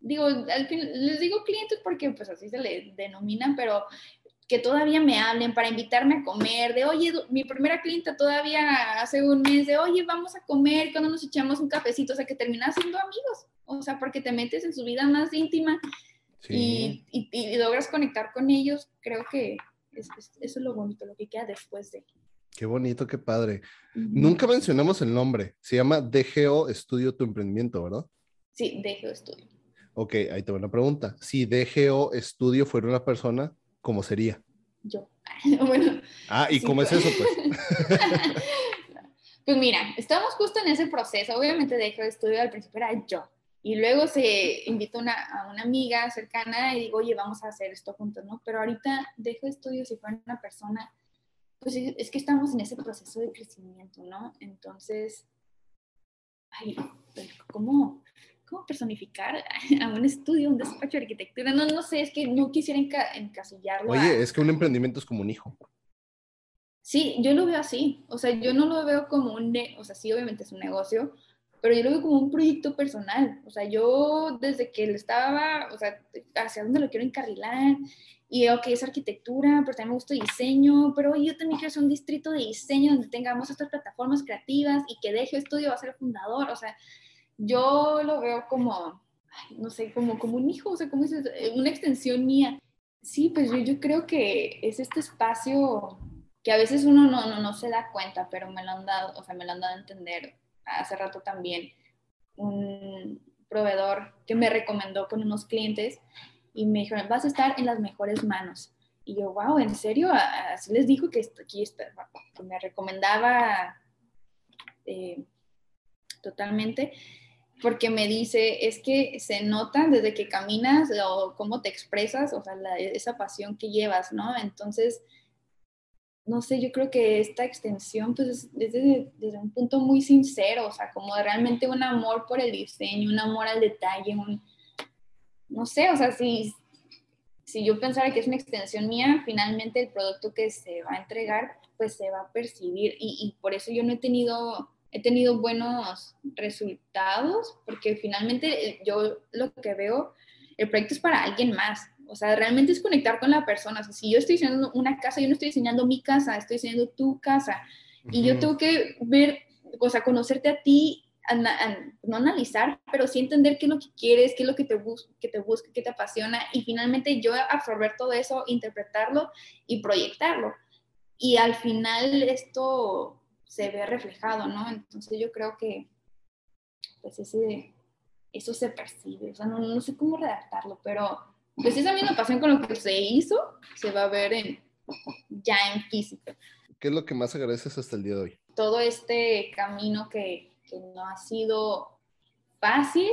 B: digo, al fin, les digo clientes porque pues así se le denomina, pero que todavía me hablen para invitarme a comer, de oye, mi primera clienta todavía hace un mes, de oye, vamos a comer, cuando nos echamos un cafecito, o sea, que terminas siendo amigos, o sea, porque te metes en su vida más íntima y, y, logras conectar con ellos, creo que eso es lo bonito, lo que queda después de.
A: Qué bonito, qué padre. Nunca mencionamos el nombre, se llama DGO Estudio Tu Emprendimiento, ¿verdad?
B: Sí, DGO Estudio.
A: Ok, ahí te una pregunta. Si DGO Estudio fuera una persona, ¿cómo sería?
B: Yo. bueno.
A: Ah, ¿y cómo es eso, pues?
B: pues mira, estamos justo en ese proceso. Obviamente dejé de estudio al principio era yo. Y luego se invitó una, a una amiga cercana y digo, oye, vamos a hacer esto juntos, ¿no? Pero ahorita dejo de estudio si fuera una persona, pues es que estamos en ese proceso de crecimiento, ¿no? Entonces, ay, ¿cómo? ¿Cómo personificar a un estudio, un despacho de arquitectura? No, no sé, es que no quisiera encasillarlo.
A: Oye, es que un emprendimiento es como un hijo.
B: Sí, yo lo veo así. O sea, yo no lo veo como un, o sea, sí, obviamente es un negocio, pero yo lo veo como un proyecto personal. O sea, yo desde que le estaba, o sea, hacia dónde lo quiero encarrilar, y ok, es arquitectura, pero también me gusta diseño, pero yo también quiero hacer un distrito de diseño donde tengamos estas plataformas creativas y que deje estudio va a ser fundador. O sea, yo lo veo como, no sé, como, como un hijo, o sea, como eh, una extensión mía. Sí, pues yo, yo creo que es este espacio que a veces uno no, no, no, se da cuenta, pero me lo han dado, o sea, me lo han dado a entender hace rato también un proveedor que me recomendó con unos clientes y me dijeron, vas a estar en las mejores manos. Y yo, wow, ¿en serio? Así les dijo que aquí está, que me recomendaba eh, totalmente porque me dice, es que se nota desde que caminas o cómo te expresas, o sea, esa pasión que llevas, ¿no? Entonces, no sé, yo creo que esta extensión, pues, es desde, desde, un punto muy sincero, o sea, como realmente un amor por el diseño, un amor al detalle, un, no sé, o sea, si, si yo pensara que es una extensión mía, finalmente el producto que se va a entregar, pues se va a percibir y, y por eso yo no he tenido he tenido buenos resultados porque finalmente eh, yo lo que veo, el proyecto es para alguien más. O sea, realmente es conectar con la persona. O sea, si yo estoy diseñando una casa, yo no estoy diseñando mi casa, estoy diseñando tu casa. Y yo tengo que ver, o sea, conocerte a ti, no analizar, pero sí entender qué es lo que quieres, qué es lo que te, bus que te busca, qué te apasiona. Y finalmente yo absorber todo eso, interpretarlo y proyectarlo. Y al final esto se ve reflejado, ¿no? Entonces yo creo que, pues ese, eso se percibe, o sea, no, no sé cómo redactarlo, pero pues esa misma pasión con lo que se hizo, se va a ver en, ya en físico.
A: ¿Qué es lo que más agradeces hasta el día de hoy?
B: Todo este camino que, que no ha sido fácil,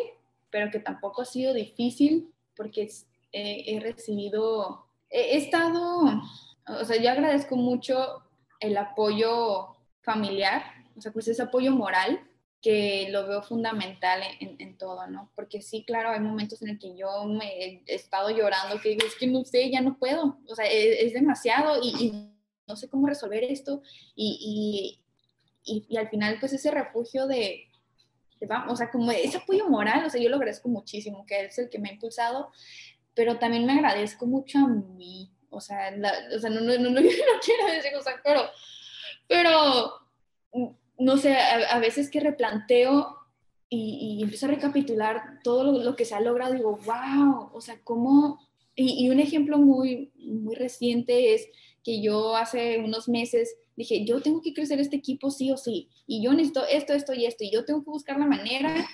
B: pero que tampoco ha sido difícil, porque he recibido, he, he estado, o sea, yo agradezco mucho el apoyo familiar, o sea, pues ese apoyo moral que lo veo fundamental en, todo, ¿no? Porque sí, claro, hay momentos en el que yo me he estado llorando, que es que no sé, ya no puedo, o sea, e, es, demasiado y, no sé cómo resolver esto. Y, y, y, al final, pues ese refugio de, o sea, como ese apoyo moral, o sea, yo lo agradezco muchísimo, que es el que me ha impulsado, pero también me agradezco mucho a mí, o sea, o sea no, no, no, no, quiero decir, o sea, pero pero, no sé, a, veces que replanteo y, y, empiezo a recapitular todo lo, que se ha logrado, digo, wow, o sea, cómo... Y, un ejemplo muy, muy reciente es que yo hace unos meses dije, yo tengo que crecer este equipo sí o sí, y yo necesito esto, esto y esto, y yo tengo que buscar la manera,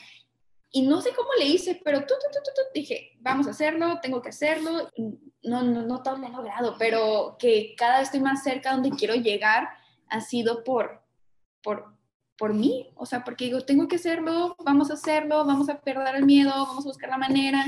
B: y no sé cómo le hice, pero tú, tú, tú, tú, dije, vamos a hacerlo, tengo que hacerlo, no, no, no todo lo he logrado, pero que cada vez estoy más cerca donde quiero llegar, ha sido por, por, por mí, o sea, porque digo, tengo que hacerlo, vamos a hacerlo, vamos a perder el miedo, vamos a buscar la manera.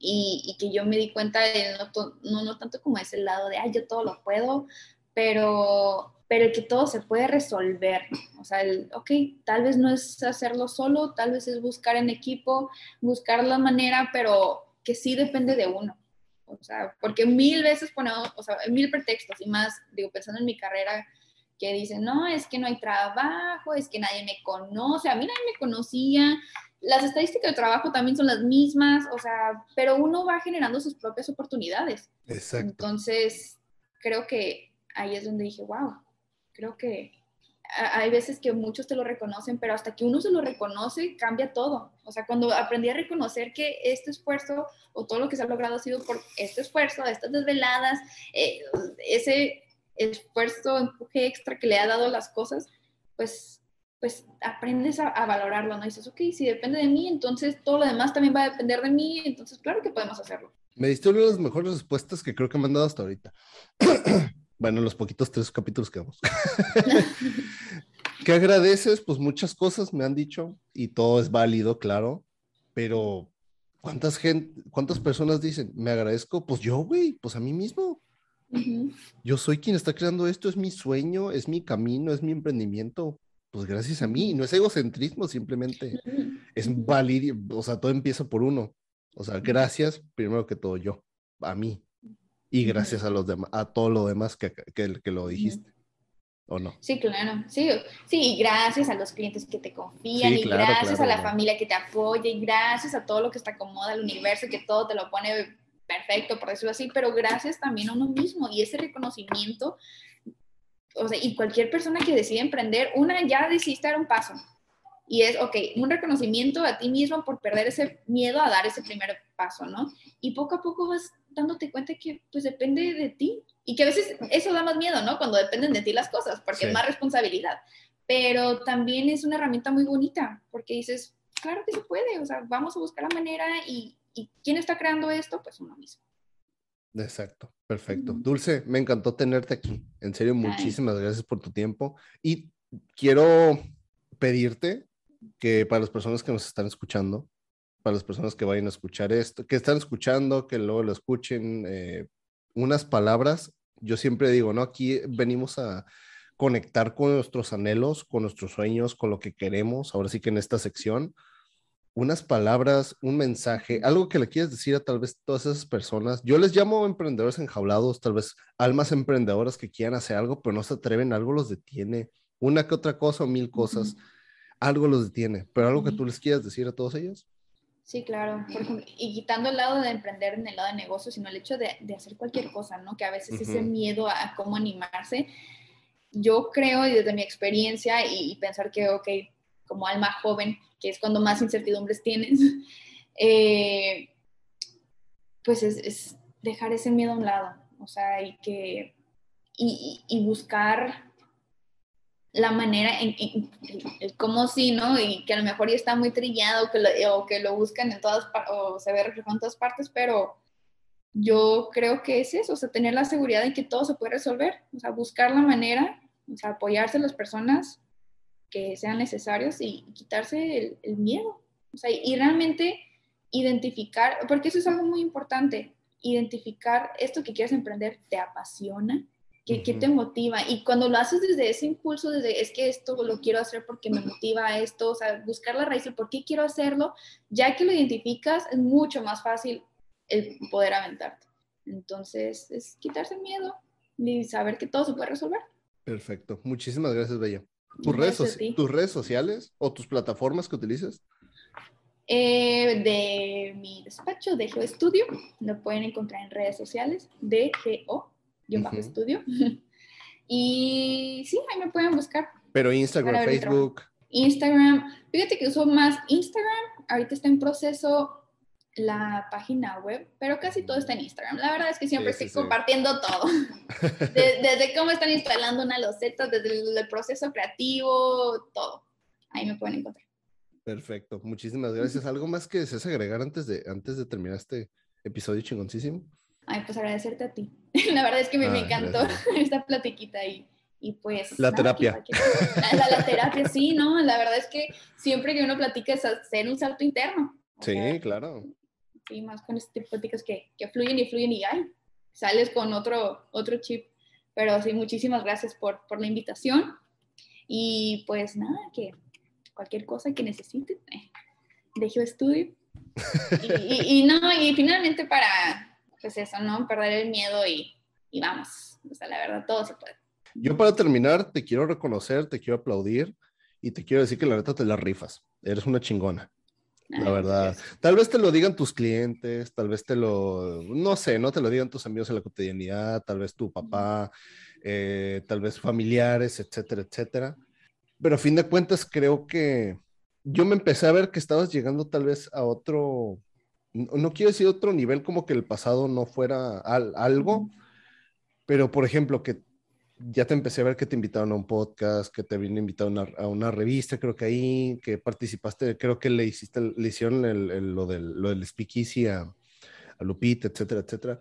B: y, que yo me di cuenta de no, no, tanto como ese lado de, ay, yo todo lo puedo, pero, pero que todo se puede resolver. O sea, el, ok, tal vez no es hacerlo solo, tal vez es buscar en equipo, buscar la manera, pero que sí depende de uno. O sea, porque mil veces ponemos, o sea, mil pretextos y más, digo, pensando en mi carrera, que dicen, no, es que no hay trabajo, es que nadie me conoce, a mí nadie me conocía, las estadísticas de trabajo también son las mismas, o sea, pero uno va generando sus propias oportunidades.
A: Exacto.
B: Entonces, creo que ahí es donde dije, wow, creo que hay veces que muchos te lo reconocen, pero hasta que uno se lo reconoce, cambia todo. O sea, cuando aprendí a reconocer que este esfuerzo o todo lo que se ha logrado ha sido por este esfuerzo, estas desveladas, eh, ese esfuerzo, empuje extra que le ha dado las cosas, pues pues aprendes a, valorarlo, ¿no? Y dices, ok, si depende de mí, entonces todo lo demás también va a depender de mí, entonces claro que podemos hacerlo.
A: Me diste una de las mejores respuestas que creo que me han dado hasta ahorita. bueno, los poquitos tres capítulos que vamos. ¿Qué agradeces? Pues muchas cosas me han dicho y todo es válido, claro, pero ¿cuántas, gente, cuántas personas dicen, me agradezco? Pues yo, güey, pues a mí mismo. Yo soy quien está creando esto, es mi sueño, es mi camino, es mi emprendimiento pues gracias a mí, no es egocentrismo, simplemente es válido, o sea, todo empieza por uno. O sea, gracias primero que todo yo, a mí. Y gracias a los demás, a todo lo demás que, que, que lo dijiste. ¿O no?
B: Sí, claro, sí, sí, y gracias a los clientes que te confían, y gracias a la familia que te apoya, y gracias a todo lo que está acomoda el universo, que todo te lo pone perfecto, por decirlo así, pero gracias también a uno mismo, y ese reconocimiento o sea, y cualquier persona que decide emprender, una ya decidiste dar un paso. Y es, ok, un reconocimiento a ti mismo por perder ese miedo a dar ese primer paso, ¿no? Y poco a poco vas dándote cuenta que pues depende de ti. Y que a veces eso da más miedo, ¿no? Cuando dependen de ti las cosas, porque es más responsabilidad. Pero también es una herramienta muy bonita, porque dices, claro que se puede, o sea, vamos a buscar la manera y, y ¿quién está creando esto? Pues uno mismo.
A: Exacto, perfecto. Dulce, me encantó tenerte aquí. En serio, muchísimas gracias por tu tiempo. Y quiero pedirte que para las personas que nos están escuchando, para las personas que vayan a escuchar esto, que están escuchando, que luego lo escuchen, eh, unas palabras. Yo siempre digo, ¿no? Aquí venimos a conectar con nuestros anhelos, con nuestros sueños, con lo que queremos. Ahora sí que en esta sección unas palabras, un mensaje, algo que le quieras decir a tal vez todas esas personas. Yo les llamo emprendedores enjaulados, tal vez almas emprendedoras que quieran hacer algo, pero no se atreven, algo los detiene. Una que otra cosa o mil cosas, algo los detiene, pero algo que tú les quieras decir a todos ellos.
B: Sí, claro. y quitando el lado de emprender en el lado de negocio, sino el hecho de, hacer cualquier cosa, ¿no? Que a veces ese miedo a, cómo animarse, yo creo, y desde mi experiencia, y, y pensar que, ok, como alma joven, que es cuando más incertidumbres tienes, eh, pues es, dejar ese miedo a un lado, o sea, y que, y, buscar la manera en, el, cómo sí, ¿no? Y que a lo mejor ya está muy trillado que lo, o que lo buscan en todas o se ve reflejado en todas partes, pero yo creo que es eso, o sea, tener la seguridad de que todo se puede resolver, o sea, buscar la manera, o sea, apoyarse a las personas que sean necesarios y, quitarse el, miedo. O sea, y realmente identificar, porque eso es algo muy importante, identificar esto que quieres emprender, ¿te apasiona? ¿Qué, te motiva? Y cuando lo haces desde ese impulso, desde es que esto lo quiero hacer porque me motiva a esto, o sea, buscar la raíz de por qué quiero hacerlo, ya que lo identificas, es mucho más fácil el poder aventarte. Entonces, es quitarse el miedo y saber que todo se puede resolver.
A: Perfecto. Muchísimas gracias, Bella. ¿Tus redes, ¿Tus redes sociales o tus plataformas que utilizas?
B: Eh, de mi despacho de Geoestudio, lo pueden encontrar en redes sociales de Geo, yo bajo estudio. y sí, ahí me pueden buscar.
A: Pero Instagram, Facebook.
B: Instagram, fíjate que uso más Instagram, ahorita está en proceso la página web, pero casi todo está en Instagram. La verdad es que siempre estoy compartiendo todo. desde, cómo están instalando una loseta, desde el, proceso creativo, todo. Ahí me pueden encontrar.
A: Perfecto, muchísimas gracias. ¿Algo más que desees agregar antes de, antes de terminar este episodio chingoncísimo?
B: Ay, pues agradecerte a ti. La verdad es que me, ah, encantó esta platiquita y, y pues...
A: La terapia.
B: La, la, terapia, sí, ¿no? La verdad es que siempre que uno platica es hacer un salto interno.
A: Sí, claro
B: sí, más con este tipo de pláticas que, que fluyen y fluyen y ay, sales con otro, otro chip. Pero sí, muchísimas gracias por, por la invitación. Y pues nada, que cualquier cosa que necesiten, eh, dejo estudio. Y, y, no, y finalmente para, pues eso, ¿no? Perder el miedo y, y vamos. O sea, la verdad, todo se puede.
A: Yo para terminar, te quiero reconocer, te quiero aplaudir y te quiero decir que la neta te la rifas. Eres una chingona. La verdad. Tal vez te lo digan tus clientes, tal vez te lo, no sé, no te lo digan tus amigos en la cotidianidad, tal vez tu papá, eh, tal vez familiares, etcétera, etcétera. Pero a fin de cuentas creo que yo me empecé a ver que estabas llegando tal vez a otro, no, quiero decir otro nivel como que el pasado no fuera algo, pero por ejemplo que ya te empecé a ver que te invitaron a un podcast, que te habían invitado a una, revista, creo que ahí, que participaste, creo que le hiciste, le hicieron lo, del, lo del speakeasy a, a Lupita, etcétera, etcétera.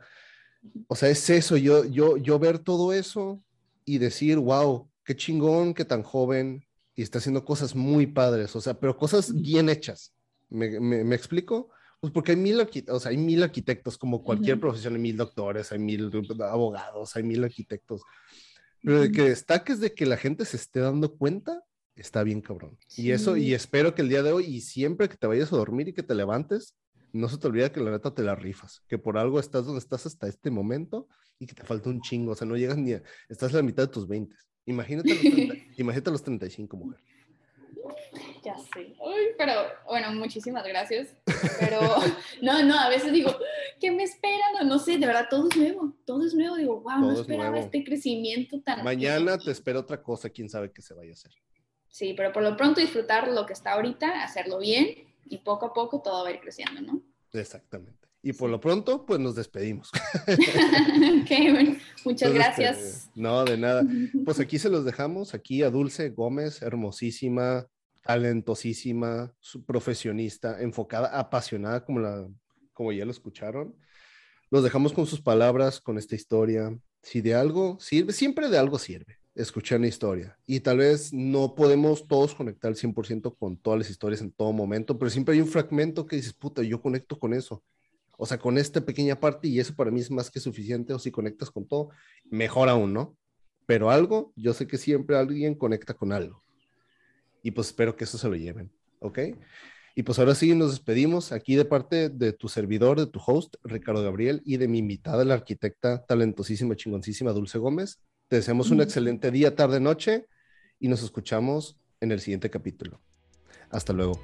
A: O sea, es eso, yo, yo, yo ver todo eso y decir, wow, qué chingón, qué tan joven, y está haciendo cosas muy padres, o sea, pero cosas bien hechas. ¿Me, me, explico? Pues porque hay mil, o sea, hay mil arquitectos, como cualquier profesión, hay mil doctores, hay mil abogados, hay mil arquitectos. Pero de que destaques de que la gente se esté dando cuenta, está bien cabrón. Y eso, y espero que el día de hoy y siempre que te vayas a dormir y que te levantes, no se te olvide que la neta te la rifas, que por algo estás donde estás hasta este momento y que te falta un chingo, o sea, no llegas ni a, estás en la mitad de tus 20. Imagínate los, 30, imagínate los 35, mujer.
B: Ya sé. Uy, pero bueno, muchísimas gracias. Pero no, no, a veces digo, ¿qué me esperan? No, no sé, de verdad, todo es nuevo. Todo es nuevo. Digo, wow, no esperaba este crecimiento tan.
A: Mañana te espera otra cosa, quién sabe qué se vaya a hacer.
B: Sí, pero por lo pronto disfrutar lo que está ahorita, hacerlo bien y poco a poco todo va a ir creciendo, ¿no?
A: Exactamente. Y por lo pronto, pues nos despedimos.
B: ok, bueno, muchas gracias.
A: Este, no, de nada. Pues aquí se los dejamos, aquí a Dulce Gómez, hermosísima, talentosísima, profesionista, enfocada, apasionada, como, la, como ya lo escucharon. Los dejamos con sus palabras, con esta historia. Si de algo sirve, siempre de algo sirve escuchar una historia. Y tal vez no podemos todos conectar al 100% con todas las historias en todo momento, pero siempre hay un fragmento que dices, puta, yo conecto con eso. O sea, con esta pequeña parte y eso para mí es más que suficiente. O si conectas con todo, mejor aún, ¿no? Pero algo, yo sé que siempre alguien conecta con algo. Y pues espero que eso se lo lleven, ¿ok? Y pues ahora sí nos despedimos aquí de parte de tu servidor, de tu host, Ricardo Gabriel, y de mi invitada, la arquitecta talentosísima, chingoncísima, Dulce Gómez. Te deseamos un excelente día, tarde, noche y nos escuchamos en el siguiente capítulo. Hasta luego.